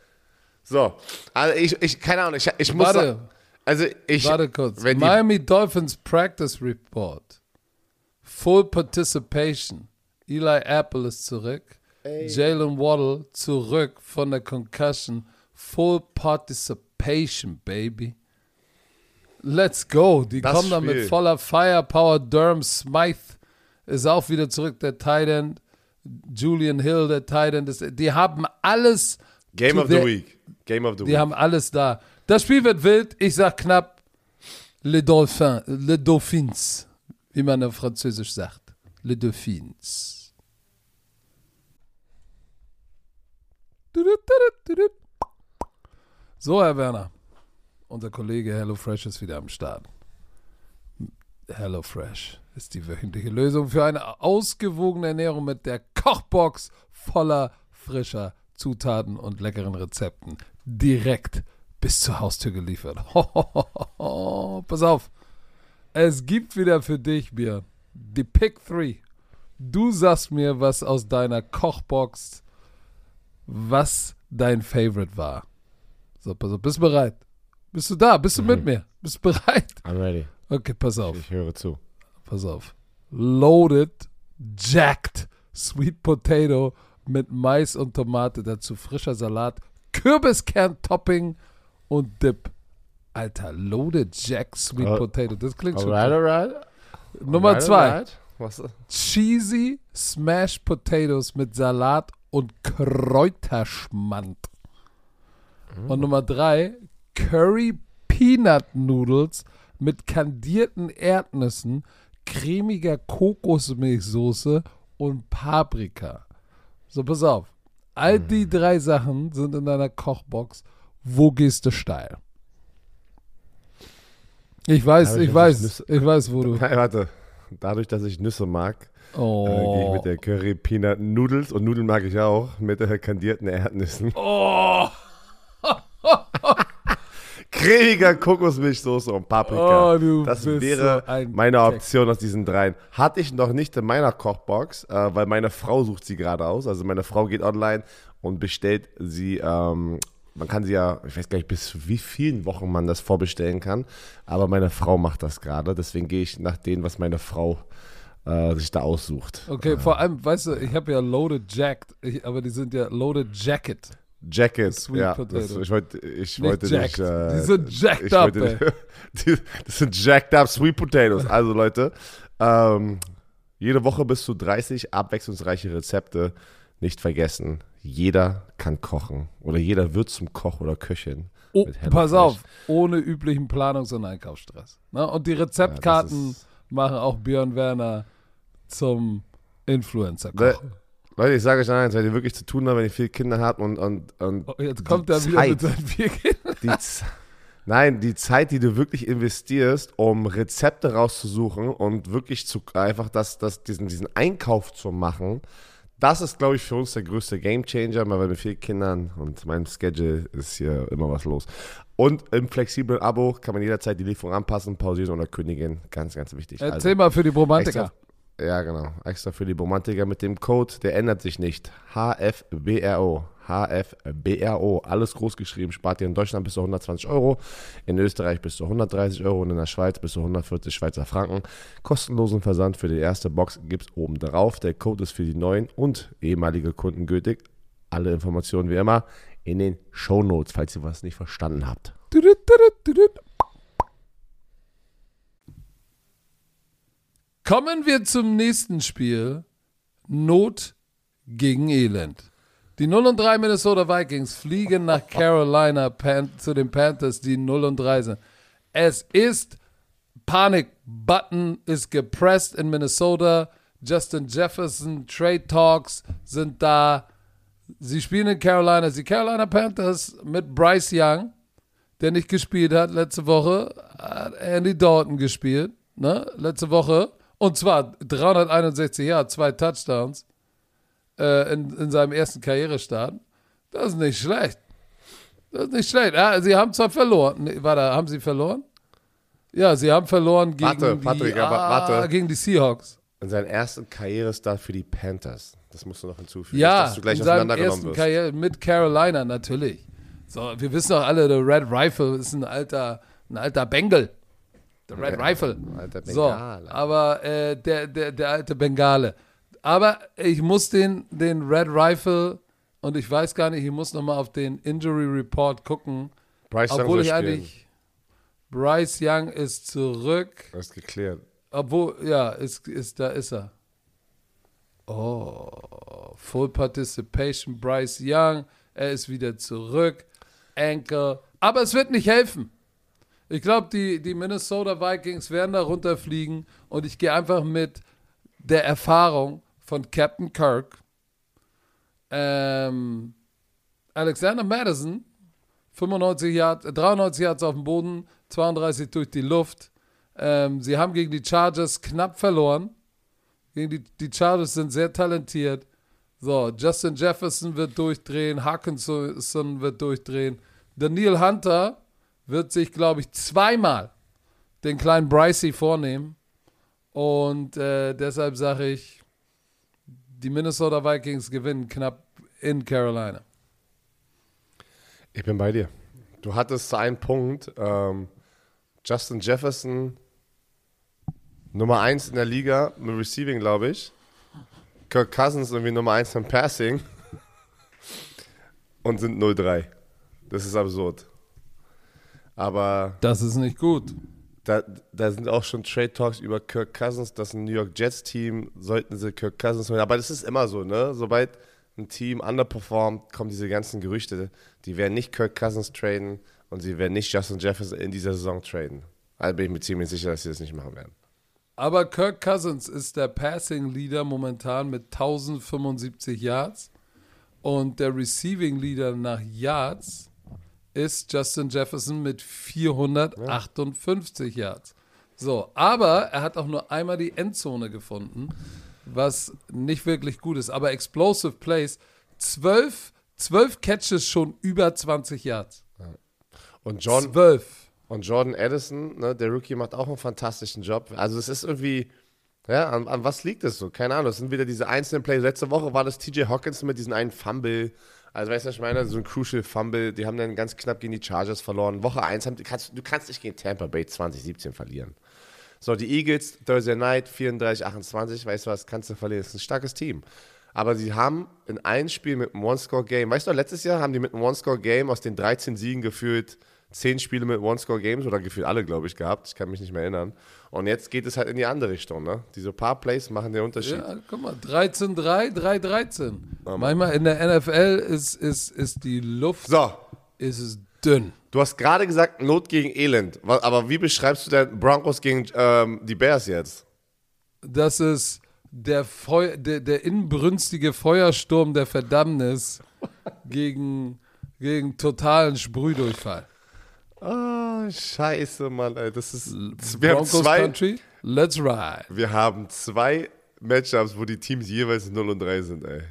Speaker 2: So, also ich, ich keine Ahnung, ich, ich muss
Speaker 1: Warte.
Speaker 2: Also ich,
Speaker 1: Warte kurz.
Speaker 2: wenn die,
Speaker 1: Miami Dolphins Practice Report. Full Participation. Eli Apple ist zurück. Jalen Waddle zurück von der Concussion. Full Participation, baby. Let's go. Die
Speaker 2: Das
Speaker 1: kommen dann mit voller Firepower. Durham Smythe ist auch wieder zurück, der Tight End. Julian Hill, der Tight End. Ist, die haben alles.
Speaker 2: Game of the Week, Game of the
Speaker 1: die
Speaker 2: Week.
Speaker 1: haben alles da. Das Spiel wird wild. Ich sag knapp Le Dauphin, Le Dauphins, wie man auf Französisch sagt. Le Dauphins. So, Herr Werner. Unser Kollege HelloFresh ist wieder am Start. HelloFresh ist die wöchentliche Lösung für eine ausgewogene Ernährung mit der Kochbox voller frischer Zutaten und leckeren Rezepten direkt bis zur Haustür geliefert. *laughs* Pass auf. Es gibt wieder für dich, Björn, die Pick 3. Du sagst mir, was aus deiner Kochbox, was dein Favorite war. So, pass auf, bist du bereit? Bist du da? Bist du mit mir? Bist du bereit?
Speaker 2: I'm ready.
Speaker 1: Okay, pass auf.
Speaker 2: Ich höre zu.
Speaker 1: Pass auf. Loaded, jacked, sweet potato mit Mais und Tomate, dazu frischer Salat, Kürbiskern-Topping und Dip. Alter, loaded, jacked, sweet
Speaker 2: Oh.
Speaker 1: potato. Das klingt schon.
Speaker 2: Alright, alright.
Speaker 1: Nummer
Speaker 2: Alright,
Speaker 1: zwei.
Speaker 2: alright. Was?
Speaker 1: Cheesy Smashed Potatoes mit Salat und Kräuterschmand. Und Nummer drei, Curry Peanut Noodles mit kandierten Erdnüssen, cremiger Kokosmilchsoße und Paprika. So, pass auf. All die drei Sachen sind in deiner Kochbox. Wo gehst du steil? Ich weiß,
Speaker 2: Dadurch,
Speaker 1: ich weiß,
Speaker 2: ich Nüsse-
Speaker 1: ich weiß, wo du. *laughs*
Speaker 2: Nein, warte. Dadurch, dass ich Nüsse mag, äh, gehe ich
Speaker 1: Oh.
Speaker 2: mit der Curry Peanut Noodles und Nudeln mag ich auch mit der kandierten Erdnüssen.
Speaker 1: Oh. *laughs*
Speaker 2: cremiger Kokosmilchsoße und Paprika.
Speaker 1: Oh,
Speaker 2: das wäre
Speaker 1: so ein
Speaker 2: meine. Option aus diesen dreien. Hatte ich noch nicht in meiner Kochbox, äh, weil meine Frau sucht sie gerade aus. Also meine Frau geht online und bestellt sie, ähm, man kann sie ja, ich weiß gar nicht, bis wie vielen Wochen man das vorbestellen kann, aber meine Frau macht das gerade. Deswegen gehe ich nach dem, was meine Frau äh, sich da aussucht.
Speaker 1: Okay, vor allem, weißt du, ich habe ja Loaded Jacked, ich, aber die sind ja Loaded Jacket.
Speaker 2: Jacket,
Speaker 1: Sweet
Speaker 2: ja. Das, ich wollte, ich
Speaker 1: Nicht
Speaker 2: wollte
Speaker 1: jacked.
Speaker 2: nicht. Äh,
Speaker 1: Die sind jacked up,
Speaker 2: wollte- *laughs* die, das sind jacked up Sweet Potatoes. Also Leute, ähm, jede Woche bis zu 30 abwechslungsreiche Rezepte. Nicht vergessen, jeder kann kochen oder jeder wird zum Koch oder Köchin.
Speaker 1: Oh, pass auf, ohne üblichen Planungs- und Einkaufsstress. Ne? Und die Rezeptkarten
Speaker 2: ist-
Speaker 1: machen auch Björn Werner zum Influencer.
Speaker 2: Le- Leute, ich sage euch eins, wenn ihr wirklich zu tun habt, wenn ihr viele Kinder habt und, und, und
Speaker 1: Oh, jetzt kommt er wieder mit seinen vier Kindern. *laughs*
Speaker 2: Nein, die Zeit, die du wirklich investierst, um Rezepte rauszusuchen und wirklich zu einfach das, das, diesen, diesen Einkauf zu machen, das ist, glaube ich, für uns der größte Gamechanger, weil mit vier Kindern und meinem Schedule ist hier immer was los. Und im flexiblen Abo kann man jederzeit die Lieferung anpassen, pausieren oder kündigen. Ganz, ganz wichtig.
Speaker 1: Erzähl mal für die Romantiker.
Speaker 2: Extra, ja, genau. Extra für die Romantiker mit dem Code, der ändert sich nicht. HFBRO. HFBRO. Alles groß geschrieben. Spart ihr in Deutschland bis zu 120 Euro, in Österreich bis zu 130 Euro und in der Schweiz bis zu 140 Schweizer Franken. Kostenlosen Versand für die erste Box gibt es oben drauf. Der Code ist für die neuen und ehemalige Kunden gültig. Alle Informationen wie immer in den Shownotes, falls ihr was nicht verstanden habt.
Speaker 1: Kommen wir zum nächsten Spiel. Not gegen Elend. Die 0 und 3 Minnesota Vikings fliegen nach Carolina Pan zu den Panthers, die 0 und 3 sind. Es ist Panik. Button ist gepresst in Minnesota. Justin Jefferson, Trade Talks sind da. Sie spielen in Carolina. Die Carolina Panthers mit Bryce Young, der nicht gespielt hat letzte Woche, hat Andy Dalton gespielt, ne? Letzte Woche. Und zwar 361 Jahre, zwei Touchdowns äh, in, in seinem ersten Karrierestart. Das ist nicht schlecht. Das ist nicht schlecht. Ja, sie haben zwar verloren. Nee, warte, haben sie verloren? Ja, sie haben verloren gegen,
Speaker 2: Warte,
Speaker 1: die,
Speaker 2: Patrick,
Speaker 1: ah,
Speaker 2: warte.
Speaker 1: gegen die Seahawks.
Speaker 2: In seinem ersten Karrierestart für die Panthers. Das musst du noch hinzufügen.
Speaker 1: Ja,
Speaker 2: dass du gleich
Speaker 1: in seinem
Speaker 2: auseinandergenommen
Speaker 1: ersten
Speaker 2: wirst.
Speaker 1: Karriere mit Carolina natürlich. So, wir wissen doch alle, der Red Rifle ist ein alter, ein alter Bengal. Der Red
Speaker 2: Ja,
Speaker 1: Rifle.
Speaker 2: alter
Speaker 1: So,
Speaker 2: Bengale.
Speaker 1: aber äh, der, der, der alte Bengale. Aber ich muss den, den Red Rifle und ich weiß gar nicht, ich muss nochmal auf den Injury Report gucken.
Speaker 2: Bryce Young
Speaker 1: Obwohl
Speaker 2: soll
Speaker 1: ich eigentlich. Bryce Young ist zurück.
Speaker 2: Das ist geklärt.
Speaker 1: Obwohl, ja, ist, ist, da ist er. Oh, Full Participation, Bryce Young, er ist wieder zurück. Ankle. Aber es wird nicht helfen. Ich glaube, die, die Minnesota Vikings werden da runterfliegen und ich gehe einfach mit der Erfahrung von Captain Kirk. Ähm, Alexander Madison, 95 Yards, äh, 93 Yards auf dem Boden, 32 durch die Luft. Ähm, sie haben gegen die Chargers knapp verloren. Gegen die, die Chargers sind sehr talentiert. So, Justin Jefferson wird durchdrehen, Hawkinson wird durchdrehen. Daniel Hunter wird sich, glaube ich, zweimal den kleinen Brycey vornehmen. Und äh, deshalb sage ich, die Minnesota Vikings gewinnen knapp in Carolina.
Speaker 2: Ich bin bei dir. Du hattest zu einem Punkt ähm, Justin Jefferson Nummer 1 in der Liga mit Receiving, glaube ich. Kirk Cousins irgendwie Nummer 1 im Passing. *laughs* Und sind 0-3. Das ist absurd. Aber
Speaker 1: Das ist nicht gut.
Speaker 2: Da, da sind auch schon Trade Talks über Kirk Cousins, ein New York Jets Team sollten sie Kirk Cousins holen. Aber das ist immer so, ne? Sobald ein Team underperformt, kommen diese ganzen Gerüchte. Die werden nicht Kirk Cousins traden und sie werden nicht Justin Jefferson in dieser Saison traden. Also bin ich mir ziemlich sicher, dass sie das nicht machen werden.
Speaker 1: Aber Kirk Cousins ist der Passing Leader momentan mit 1075 Yards und der Receiving Leader nach Yards ist Justin Jefferson mit 458 Yards. So, aber er hat auch nur einmal die Endzone gefunden, was nicht wirklich gut ist. Aber Explosive Plays, 12, 12 Catches schon über 20 Yards.
Speaker 2: Und John,
Speaker 1: Zwölf.
Speaker 2: und Jordan Addison, ne, der Rookie, macht auch einen fantastischen Job. Also es ist irgendwie, ja, an, an was liegt es so? Keine Ahnung. Es sind wieder diese einzelnen Plays. Letzte Woche war das TJ Hawkins mit diesem einen Fumble. Also weißt du, was ich meine? So ein Crucial Fumble. Die haben dann ganz knapp gegen die Chargers verloren. Woche 1 haben, kannst, du kannst nicht gegen Tampa Bay 2017 verlieren. So, die Eagles, Thursday Night, 34, 28, weißt du was, kannst du verlieren. Das ist ein starkes Team. Aber sie haben in einem Spiel mit einem One-Score-Game, weißt du, letztes Jahr haben die mit einem One-Score-Game aus den 13 Siegen gefühlt 10 Spiele mit One-Score-Games oder gefühlt alle, glaube ich, gehabt. Ich kann mich nicht mehr erinnern. Und jetzt geht es halt in die andere Richtung, ne? Diese paar Plays machen den Unterschied.
Speaker 1: Ja, guck mal, 13-3, 3-13. Manchmal in der NFL ist, ist, ist die Luft
Speaker 2: So,
Speaker 1: ist es dünn.
Speaker 2: du hast gerade gesagt, Not gegen Elend. Aber wie beschreibst du denn Broncos gegen ähm, die Bears jetzt?
Speaker 1: Das ist der, Feu der, der inbrünstige Feuersturm der Verdammnis *laughs* gegen, gegen totalen Sprühdurchfall.
Speaker 2: Ah, scheiße, Mann, ey. Das ist. Wir haben, zwei,
Speaker 1: Country, let's ride.
Speaker 2: wir haben zwei Matchups, wo die Teams jeweils 0 und 3 sind, ey.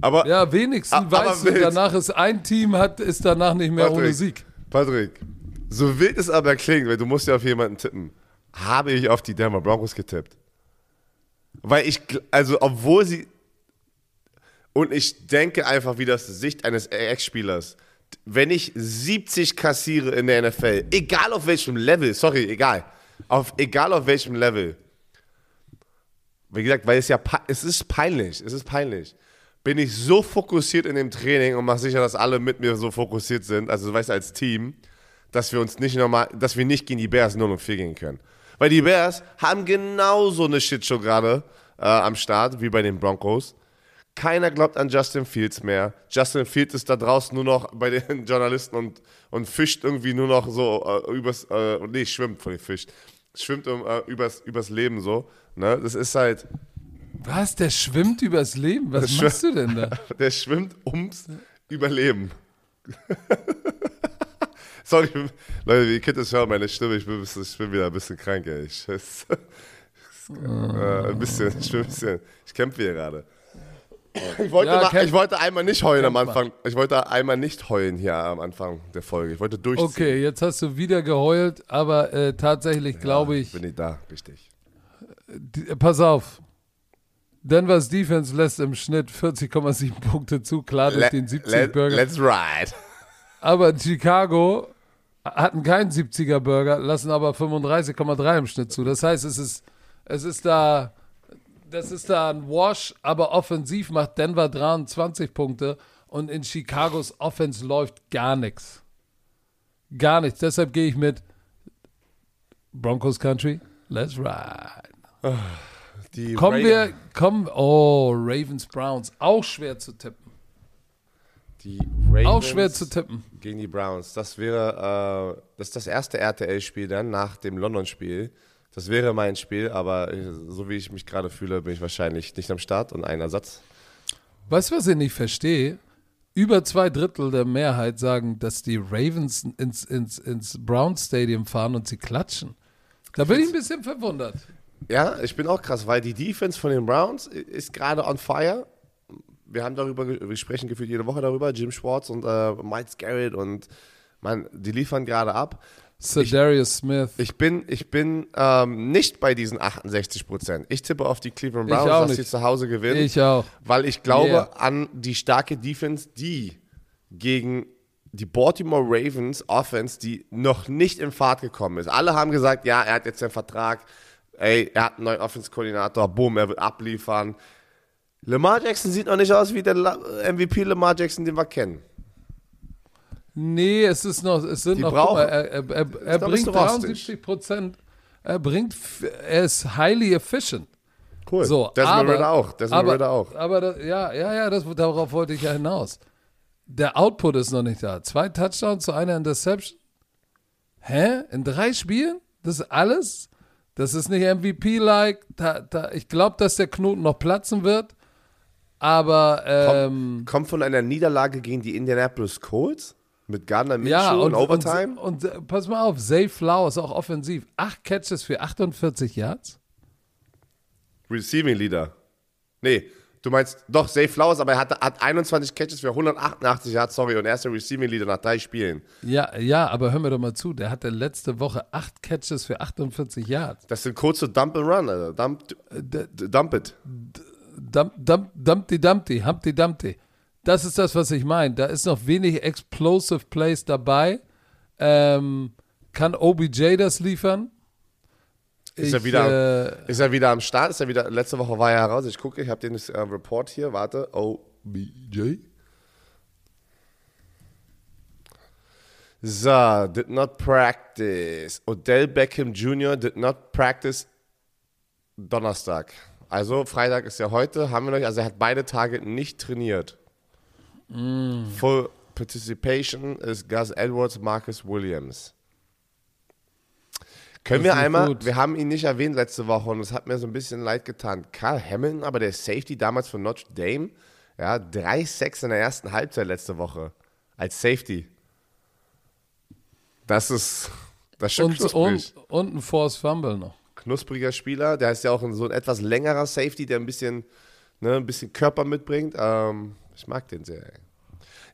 Speaker 2: Aber,
Speaker 1: Ja, wenigstens
Speaker 2: Aber
Speaker 1: weißt du,
Speaker 2: wild.
Speaker 1: danach ist ein Team, hat, ist danach nicht mehr ohne Sieg.
Speaker 2: Patrick, so wild es aber klingt, weil du musst ja auf jemanden tippen, habe ich auf die Denver Broncos getippt. Weil ich, also obwohl sie, und ich denke einfach wie das Sicht eines Ex-Spielers, wenn ich 70 kassiere in der NFL, egal auf welchem Level, sorry, egal, auf, egal auf welchem Level, wie gesagt, weil es ja, es ist peinlich, es ist peinlich. Bin ich so fokussiert in dem Training und mache sicher, dass alle mit mir so fokussiert sind, also du weißt, als Team, dass wir uns nicht normal, dass wir nicht gegen die Bears 0 und 4 gehen können. Weil die Bears haben genauso eine Shitshow gerade äh, am Start, wie bei den Broncos. Keiner glaubt an Justin Fields mehr. Justin Fields ist da draußen nur noch bei den *laughs* Journalisten und, und fischt irgendwie nur noch so äh, übers, äh, nee, schwimmt von fischt. Schwimmt um, äh, übers, übers Leben so. Ne? Das ist halt,
Speaker 1: Was? Der schwimmt übers Leben? Was
Speaker 2: Das
Speaker 1: machst du denn da? *laughs*
Speaker 2: der schwimmt ums Überleben. *laughs* Sorry, Leute, ihr könnt es hören, meine Stimme, ich bin, ich bin wieder ein bisschen krank, ey. Ich, es, äh, ein bisschen, ich bin ein bisschen, ich kämpfe hier gerade. Ich wollte,
Speaker 1: Ja,
Speaker 2: mal, ich wollte einmal nicht heulen am. Anfang. Ich wollte einmal nicht heulen hier am Anfang der Folge. Ich wollte durchziehen.
Speaker 1: Okay, jetzt hast du wieder geheult, aber äh, tatsächlich glaube ich,
Speaker 2: Bin ich da, richtig.
Speaker 1: die, äh, pass auf. Denvers Defense lässt im Schnitt 40,7 Punkte zu, klar durch den 70
Speaker 2: let,
Speaker 1: Burger.
Speaker 2: let's ride. *laughs*
Speaker 1: Aber Chicago hatten keinen 70er Burger, lassen aber 35,3 im Schnitt zu. Das heißt, es ist, es ist da, das ist da ein Wash, aber offensiv macht Denver 23 Punkte und in Chicagos Offense läuft gar nichts. Gar nichts. Deshalb gehe ich mit Broncos Country. Let's ride. *sighs*
Speaker 2: Die
Speaker 1: Kommen
Speaker 2: Raiders-
Speaker 1: wir, kommen, oh, Ravens Browns. Auch schwer zu tippen.
Speaker 2: Die Ravens
Speaker 1: Auch schwer zu tippen.
Speaker 2: gegen die Browns. Das wäre, äh, das ist das erste RTL-Spiel dann nach dem London-Spiel. Das wäre mein Spiel, aber so wie ich mich gerade fühle, bin ich wahrscheinlich nicht am Start und ein Ersatz.
Speaker 1: Weißt du, was ich nicht verstehe? Über zwei Drittel der Mehrheit sagen, dass die Ravens ins, ins, ins Brown Stadium fahren und sie klatschen. Da bin ich ein bisschen verwundert.
Speaker 2: Ja, ich bin auch krass, weil die Defense von den Browns ist gerade on fire. Wir haben darüber, wir sprechen gefühlt jede Woche darüber, Jim Schwartz und äh, Miles Garrett und man, die liefern gerade ab.
Speaker 1: Cedarius Smith.
Speaker 2: Ich bin, ich bin ähm, nicht bei diesen 68 Prozent. Ich tippe auf die Cleveland Browns, dass
Speaker 1: nicht.
Speaker 2: sie zu Hause gewinnen.
Speaker 1: Ich auch.
Speaker 2: Weil ich glaube
Speaker 1: Yeah.
Speaker 2: an die starke Defense, die gegen die Baltimore Ravens Offense, die noch nicht in Fahrt gekommen ist. Alle haben gesagt, ja, er hat jetzt einen Vertrag, ey, er hat einen neuen Offense-Koordinator, boom, er wird abliefern. Lamar Jackson sieht noch nicht aus wie der MVP Lamar Jackson, den wir kennen.
Speaker 1: Nee, es ist noch, es sind
Speaker 2: Die
Speaker 1: noch,
Speaker 2: brauchen-
Speaker 1: mal, er, er, er, bringt
Speaker 2: bisschen rostig.
Speaker 1: 73 Prozent. Er bringt, er ist highly efficient.
Speaker 2: Cool.
Speaker 1: So,
Speaker 2: Desmond auch. Desmond
Speaker 1: aber,
Speaker 2: auch.
Speaker 1: Aber das, ja, ja, ja, das, darauf wollte ich ja hinaus. Der Output ist noch nicht da. Zwei Touchdowns zu einer Interception. Hä? In drei Spielen? Das ist alles? Das ist nicht MVP-like. Ich glaube, dass der Knoten noch platzen wird. Aber ähm,
Speaker 2: Kommt von einer Niederlage gegen die Indianapolis Colts mit Gardner Minshew
Speaker 1: ja, und,
Speaker 2: in Overtime.
Speaker 1: Und, und, äh, pass mal auf, Zay Flowers auch offensiv. Acht Catches für 48 Yards.
Speaker 2: Receiving Leader. Nee, Du meinst, doch, Zay Flowers, aber er hatte, hat 21 Catches für 188 Yards, sorry, und er ist der Receiving Leader nach drei Spielen.
Speaker 1: Ja, ja, aber hör mir doch mal zu. Der hatte letzte Woche acht Catches für 48 Yards.
Speaker 2: Das sind kurze Dump and Run, also Dump, dump it.
Speaker 1: Dump, dump, Dumpty Dumpty, Humpty Dumpty. Das ist das, was ich meine. Da ist noch wenig Explosive Plays dabei. Ähm, kann OBJ das liefern?
Speaker 2: Ist,
Speaker 1: Ich,
Speaker 2: er wieder,
Speaker 1: äh,
Speaker 2: ist er wieder am Start? Ist er wieder, letzte Woche war er heraus. Ich gucke, ich habe den äh, Report hier. Warte. OBJ. So, did not practice. Odell Beckham Jr. did not practice Donnerstag. Also Freitag ist ja heute, haben wir noch, also er hat beide Tage nicht trainiert. Full Participation ist Gus Edwards, Marcus Williams. Können wir einmal,
Speaker 1: gut.
Speaker 2: wir haben ihn nicht erwähnt letzte Woche und es hat mir so ein bisschen leid getan. Carl Hamilton, aber der Safety damals von Notre Dame, ja, drei Sacks in der ersten Halbzeit letzte Woche als Safety. Das ist, das ist schon
Speaker 1: und,
Speaker 2: knusprig.
Speaker 1: und, und ein Force Fumble noch.
Speaker 2: knuspriger Spieler. Der ist ja auch ein, so ein etwas längerer Safety, der ein bisschen, ne, ein bisschen Körper mitbringt. Ähm, ich mag den sehr. Ey.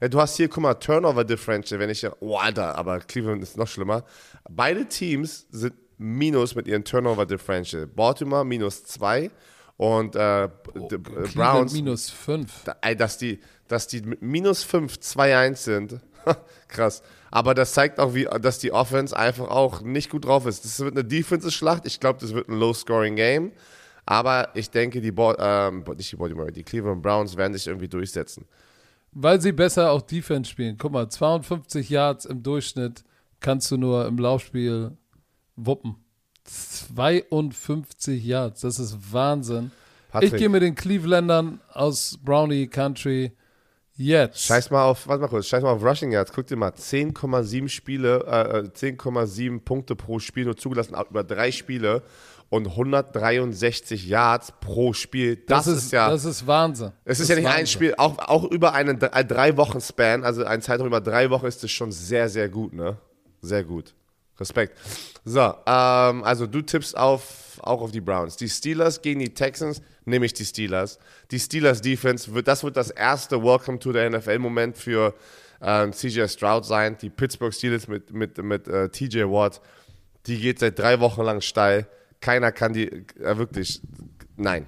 Speaker 2: Ja, du hast hier, guck mal, Turnover Differential, wenn ich ja, oh Alter, aber Cleveland ist noch schlimmer. Beide Teams sind minus mit ihren Turnover Differential. Baltimore minus zwei und äh,
Speaker 1: Cleveland
Speaker 2: Browns
Speaker 1: minus 5.
Speaker 2: da- ey, dass die, dass die mit minus 5 2-1 sind. *laughs* Krass. Aber das zeigt auch, wie, dass die Offense einfach auch nicht gut drauf ist. Das wird eine Defensive-Schlacht. Ich glaube, das wird ein Low-Scoring-Game. Aber ich denke, die, Bo ähm, nicht die Baltimore, die Cleveland Browns werden sich irgendwie durchsetzen.
Speaker 1: Weil sie besser auch Defense spielen. Guck mal, 52 Yards im Durchschnitt kannst du nur im Laufspiel wuppen. 52 Yards, das ist Wahnsinn.
Speaker 2: Patrick.
Speaker 1: Ich gehe mit den Clevelandern aus Brownie Country jetzt.
Speaker 2: Scheiß mal auf, warte mal kurz, scheiß mal auf Rushing Yards. Guck dir mal, 10,7 Spiele, äh, äh, 10,7 Punkte pro Spiel nur zugelassen, über drei Spiele und 163 Yards pro Spiel. Das, ist, ja.
Speaker 1: Das ist Wahnsinn.
Speaker 2: Es ist
Speaker 1: Das
Speaker 2: ja nicht ein
Speaker 1: Wahnsinn.
Speaker 2: Spiel, auch, auch über einen drei- drei Wochen Span, also ein Zeitraum über drei Wochen ist es schon sehr, sehr gut, ne? Sehr gut. Respekt. So, ähm, also du tippst auf, auch auf die Browns. Die Steelers gegen die Texans, nehme ich die Steelers. Die Steelers Defense, wird, das wird das erste Welcome to the NFL-Moment für ähm, CJ Stroud sein. Die Pittsburgh Steelers mit, mit, mit äh, TJ Watt, die geht seit drei Wochen lang steil. Keiner kann die, äh, wirklich, nein.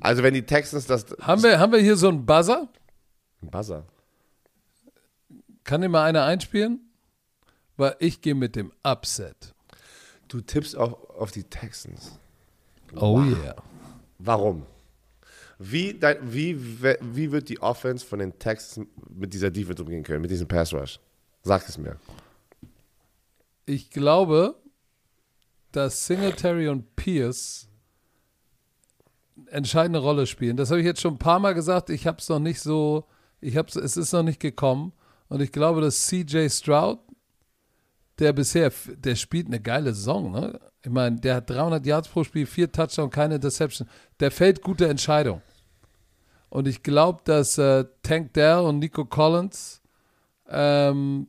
Speaker 2: Also wenn die Texans das,
Speaker 1: Haben wir, haben wir hier so einen Buzzer?
Speaker 2: ein Buzzer.
Speaker 1: Kann dir mal einer einspielen? Weil ich gehe mit dem Upset.
Speaker 2: Du tippst auch auf die Texans.
Speaker 1: Oh yeah.
Speaker 2: Warum? Wie, dein, wie, wie wird die Offense von den Texans mit dieser Defense umgehen können, mit diesem Pass Rush? Sag es mir.
Speaker 1: Ich glaube, dass Singletary und Pierce entscheidende Rolle spielen. Das habe ich jetzt schon ein paar Mal gesagt. Ich habe es noch nicht so, ich habe es ist noch nicht gekommen. Und ich glaube, dass CJ Stroud, der bisher, der spielt eine geile Saison. Ne? Ich meine, der hat 300 Yards pro Spiel, vier Touchdowns, keine Interception. Der fällt gute Entscheidungen. Und ich glaube, dass äh, Tank Dell und Nico Collins ähm,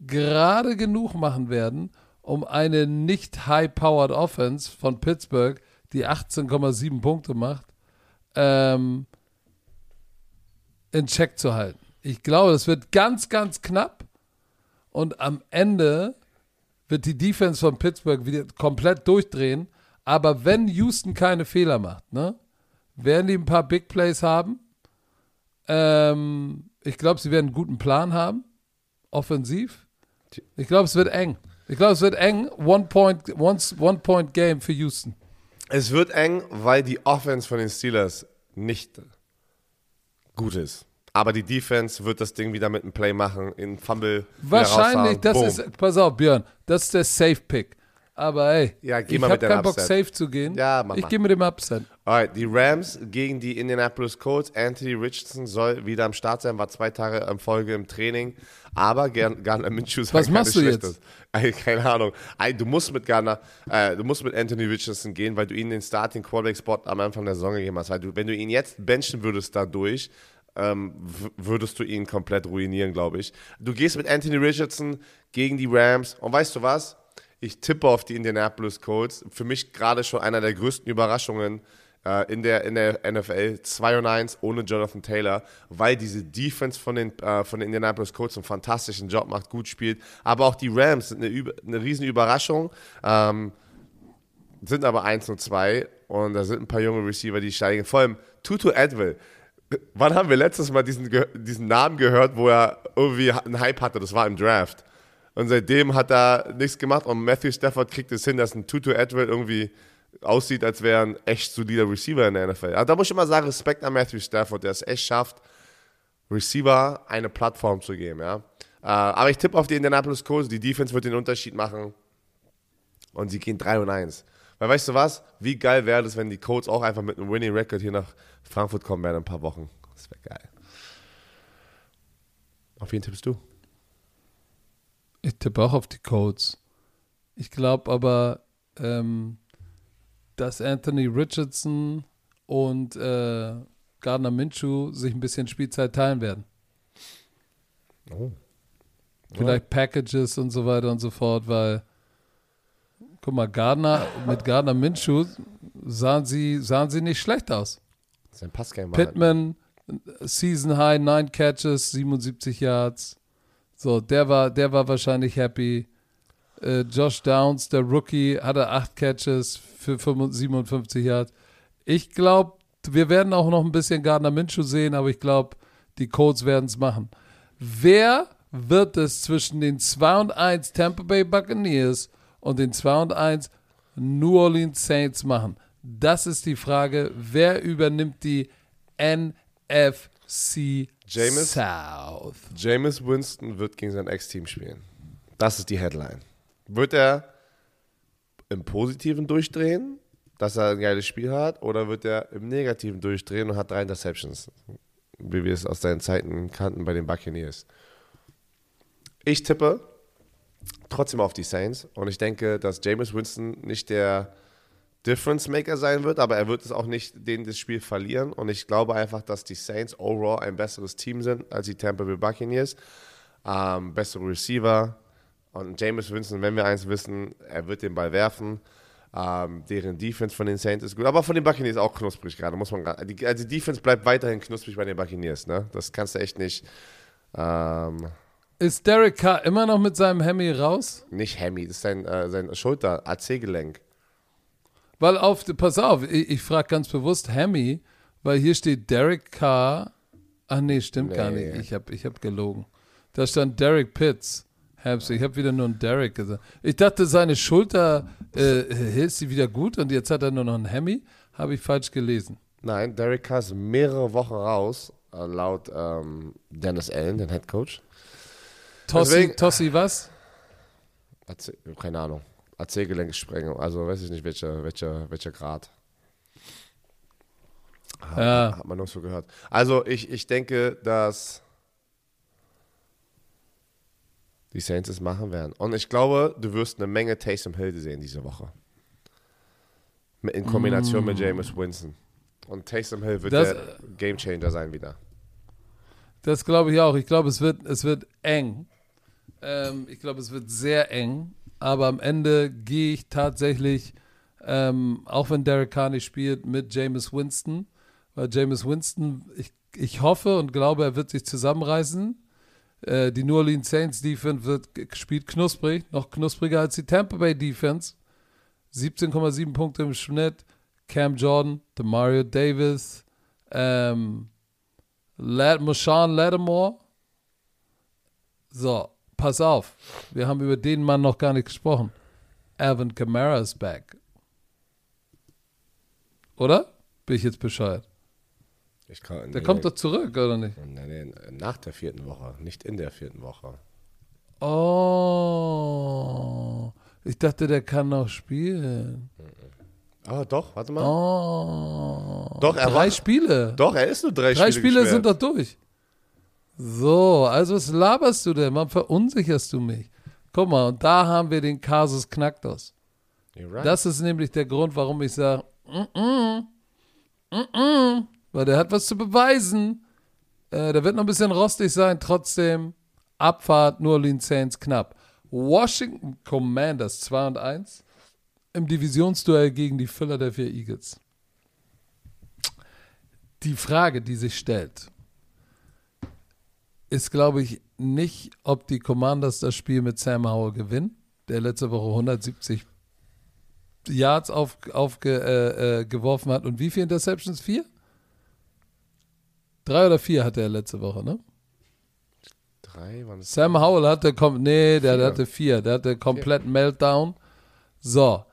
Speaker 1: gerade genug machen werden, um eine nicht high-powered Offense von Pittsburgh, die 18,7 Punkte macht, ähm, in Check zu halten. Ich glaube, das wird ganz, ganz knapp und am Ende wird die Defense von Pittsburgh wieder komplett durchdrehen. Aber wenn Houston keine Fehler macht, ne, werden die ein paar Big Plays haben. Ähm, ich glaube, sie werden einen guten Plan haben, offensiv. Ich glaube, es wird eng. Ich glaube, es wird eng. One point, one, one point Game für Houston.
Speaker 2: Es wird eng, weil die Offense von den Steelers nicht gut ist. Aber die Defense wird das Ding wieder mit einem Play machen, in Fumble.
Speaker 1: Wahrscheinlich, das
Speaker 2: Boom.
Speaker 1: ist, pass auf, Björn, das ist der Safe Pick. Aber ey,
Speaker 2: Ja,
Speaker 1: ich habe keinen Bock, safe zu gehen.
Speaker 2: Ja, mach
Speaker 1: ich gehe mit dem Upset.
Speaker 2: Alright, die Rams gegen die Indianapolis Colts. Anthony Richardson soll wieder am Start sein, war zwei Tage in Folge im Training. Aber Gar- Gardner Minshew ist
Speaker 1: Was machst du jetzt?
Speaker 2: Schlechtes. Ey, keine Ahnung. Du musst mit Gardner, äh, du musst mit Anthony Richardson gehen, weil du ihnen den Starting Quarterback Spot am Anfang der Saison gegeben hast. Weil du, wenn du ihn jetzt benchen würdest dadurch, ähm, würdest du ihn komplett ruinieren, glaube ich. Du gehst mit Anthony Richardson gegen die Rams und weißt du was? Ich tippe auf die Indianapolis Colts. Für mich gerade schon einer der größten Überraschungen äh, in, der, in der NFL 2 und 1 ohne Jonathan Taylor, weil diese Defense von den, äh, von den Indianapolis Colts einen fantastischen Job macht, gut spielt. Aber auch die Rams sind eine, eine riesen Überraschung, ähm, sind aber 1 und 2 und da sind ein paar junge Receiver, die steigen. Vor allem Tutu Edwill. Wann haben wir letztes Mal diesen, diesen Namen gehört, wo er irgendwie einen Hype hatte? Das war im Draft. Und seitdem hat er nichts gemacht und Matthew Stafford kriegt es hin, dass ein Tutu Edwill irgendwie aussieht, als wäre ein echt solider Receiver in der NFL. Also da muss ich immer sagen, Respekt an Matthew Stafford, der es echt schafft, Receiver eine Plattform zu geben. Ja? Äh, aber ich tippe auf die Indianapolis Colts, die Defense wird den Unterschied machen und sie gehen 3 und 1. Weil weißt du was? Wie geil wäre es, wenn die Colts auch einfach mit einem Winning Record hier nach Frankfurt kommen werden in ein paar Wochen. Das wäre geil. Auf wen tippst du?
Speaker 1: Ich tippe auch auf die Colts. Ich glaube aber, ähm, dass Anthony Richardson und äh, Gardner Minshew sich ein bisschen Spielzeit teilen werden. Oh. Vielleicht. Packages und so weiter und so fort, weil guck mal, Gardner, mit Gardner Minshew sahen sie, sahen sie nicht schlecht aus.
Speaker 2: Sein Passgame
Speaker 1: Pittman, Season High, 9 Catches, 77 Yards. So, der war, der war wahrscheinlich happy. Äh, Josh Downs, der Rookie, hatte 8 Catches für 57 Yards. Ich glaube, wir werden auch noch ein bisschen Gardner Minshew sehen, aber ich glaube, die Colts werden es machen. Wer wird es zwischen den 2 und 1 Tampa Bay Buccaneers und den 2 und 1 New Orleans Saints machen? Das ist die Frage. Wer übernimmt die NFC
Speaker 2: James,
Speaker 1: South?
Speaker 2: James Winston wird gegen sein Ex-Team spielen. Das ist die Headline. Wird er im Positiven durchdrehen, dass er ein geiles Spiel hat, oder wird er im Negativen durchdrehen und hat drei Interceptions, wie wir es aus seinen Zeiten kannten bei den Buccaneers? Ich tippe trotzdem auf die Saints und ich denke, dass James Winston nicht der Difference Maker sein wird, aber er wird es auch nicht denen das Spiel verlieren und ich glaube einfach, dass die Saints overall ein besseres Team sind als die Tampa Bay Buccaneers. Ähm, bessere Receiver, und James Winston, wenn wir eins wissen, er wird den Ball werfen. Ähm, deren Defense von den Saints ist gut, aber von den Buccaneers auch knusprig gerade, muss man Also die Defense bleibt weiterhin knusprig bei den Buccaneers, ne? Das kannst du echt nicht. Ähm,
Speaker 1: ist Derek Carr immer noch mit seinem Hemi raus?
Speaker 2: Nicht Hemi, das ist sein, äh, sein Schulter, AC-Gelenk.
Speaker 1: Weil auf, pass auf, ich, ich frage ganz bewusst Hemi, weil hier steht Derek Carr. Ach nee, stimmt nee. gar nicht. Ich habe ich hab gelogen. Da stand Derek Pitts. Hab's, ich habe wieder nur einen Derek gesagt. Ich dachte, seine Schulter äh, hilft sie wieder gut und jetzt hat er nur noch einen Hemi. Habe ich falsch gelesen.
Speaker 2: Nein, Derek Carr ist mehrere Wochen raus, äh, laut ähm, Dennis Allen, den Head Coach.
Speaker 1: Tossi, Deswegen, Tossi was?
Speaker 2: keine Ahnung. AC-Gelenksprengung, also weiß ich nicht, welcher, welcher, welcher Grad.
Speaker 1: Ja.
Speaker 2: Hat man noch so gehört. Also ich, ich denke, dass die Saints es machen werden. Und ich glaube, du wirst eine Menge Taysom Hill sehen diese Woche. In Kombination mm. mit James Winston. Und Taysom Hill wird das, der Gamechanger sein wieder.
Speaker 1: Das glaube ich auch. Ich glaube, es wird, es wird eng. Ähm, ich glaube, es wird sehr eng. Aber am Ende gehe ich tatsächlich, ähm, auch wenn Derek Carney spielt, mit James Winston. Weil James Winston, ich, ich hoffe und glaube, er wird sich zusammenreißen äh, die New Orleans Saints Defense wird gespielt knusprig, noch knuspriger als die Tampa Bay Defense. 17,7 Punkte im Schnitt. Cam Jordan, Demario Davis, ähm, Lad Marshawn Lattimore. So, pass auf. Wir haben über den Mann noch gar nicht gesprochen. Alvin Kamara ist back. Oder? Bin ich jetzt bescheuert? Kann, der nee, kommt doch zurück, oder nicht?
Speaker 2: Nee, nee, nach der vierten Woche, nicht in der vierten Woche.
Speaker 1: Oh, ich dachte, der kann noch spielen.
Speaker 2: Ah, doch, warte mal.
Speaker 1: Oh,
Speaker 2: doch, er
Speaker 1: drei
Speaker 2: war,
Speaker 1: Spiele.
Speaker 2: Doch, er ist nur drei,
Speaker 1: drei
Speaker 2: Spiele.
Speaker 1: Drei Spiele sind doch durch. So, also was laberst du denn? Wann verunsicherst du mich? Guck mal, und da haben wir den Kasus Knacktos. Right. Das ist nämlich der Grund, warum ich sage, mm -mm, mm -mm, weil der hat was zu beweisen. Äh, der wird noch ein bisschen rostig sein, trotzdem. Abfahrt, New Orleans Saints knapp. Washington Commanders 2 und 1 im Divisionsduell gegen die Philadelphia Eagles. Die Frage, die sich stellt, ist, glaube ich, nicht, ob die Commanders das Spiel mit Sam Howell gewinnen, der letzte Woche 170 Yards aufgeworfen auf, äh, äh, hat. Und wie viele Interceptions? Vier? Drei oder vier hatte er letzte Woche, ne?
Speaker 2: Drei waren es.
Speaker 1: Sam Howell hatte, nee, der, der hatte vier. Der hatte komplett vier. Meltdown. So.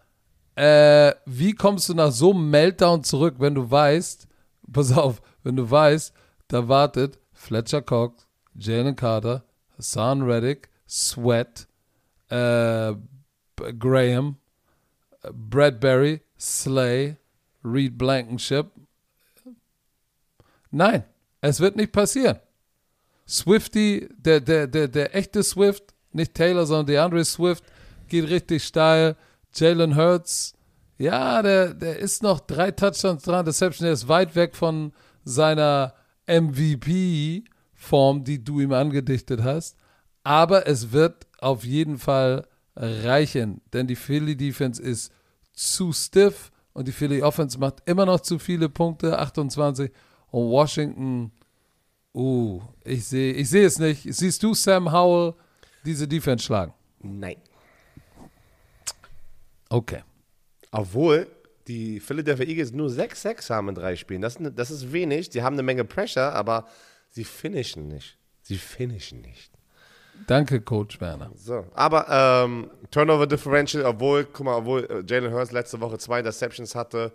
Speaker 1: Äh, wie kommst du nach so einem Meltdown zurück, wenn du weißt, pass auf, wenn du weißt, da wartet Fletcher Cox, Jalen Carter, Hassan Reddick, Sweat, äh, Graham, Bradbury, Slay, Reed Blankenship. Nein, es wird nicht passieren. Swifty, der, der, der, der echte Swift, nicht Taylor, sondern DeAndre Swift, geht richtig steil. Jalen Hurts, ja, der, der ist noch drei Touchdowns dran. Deception, der ist weit weg von seiner MVP-Form, die du ihm angedichtet hast. Aber es wird auf jeden Fall reichen, denn die Philly Defense ist zu stiff und die Philly Offense macht immer noch zu viele Punkte, 28. Und Washington, uh, ich sehe ich seh es nicht. Siehst du Sam Howell diese Defense schlagen?
Speaker 2: Nein.
Speaker 1: Okay.
Speaker 2: Obwohl die Philadelphia Eagles nur 6-6 haben in drei Spielen. Das, das ist wenig. Die haben eine Menge Pressure, aber sie finishen nicht. Sie finishen nicht.
Speaker 1: Danke, Coach Werner.
Speaker 2: So, aber ähm, Turnover Differential, obwohl, guck mal, obwohl äh, Jalen Hurst letzte Woche zwei Interceptions hatte,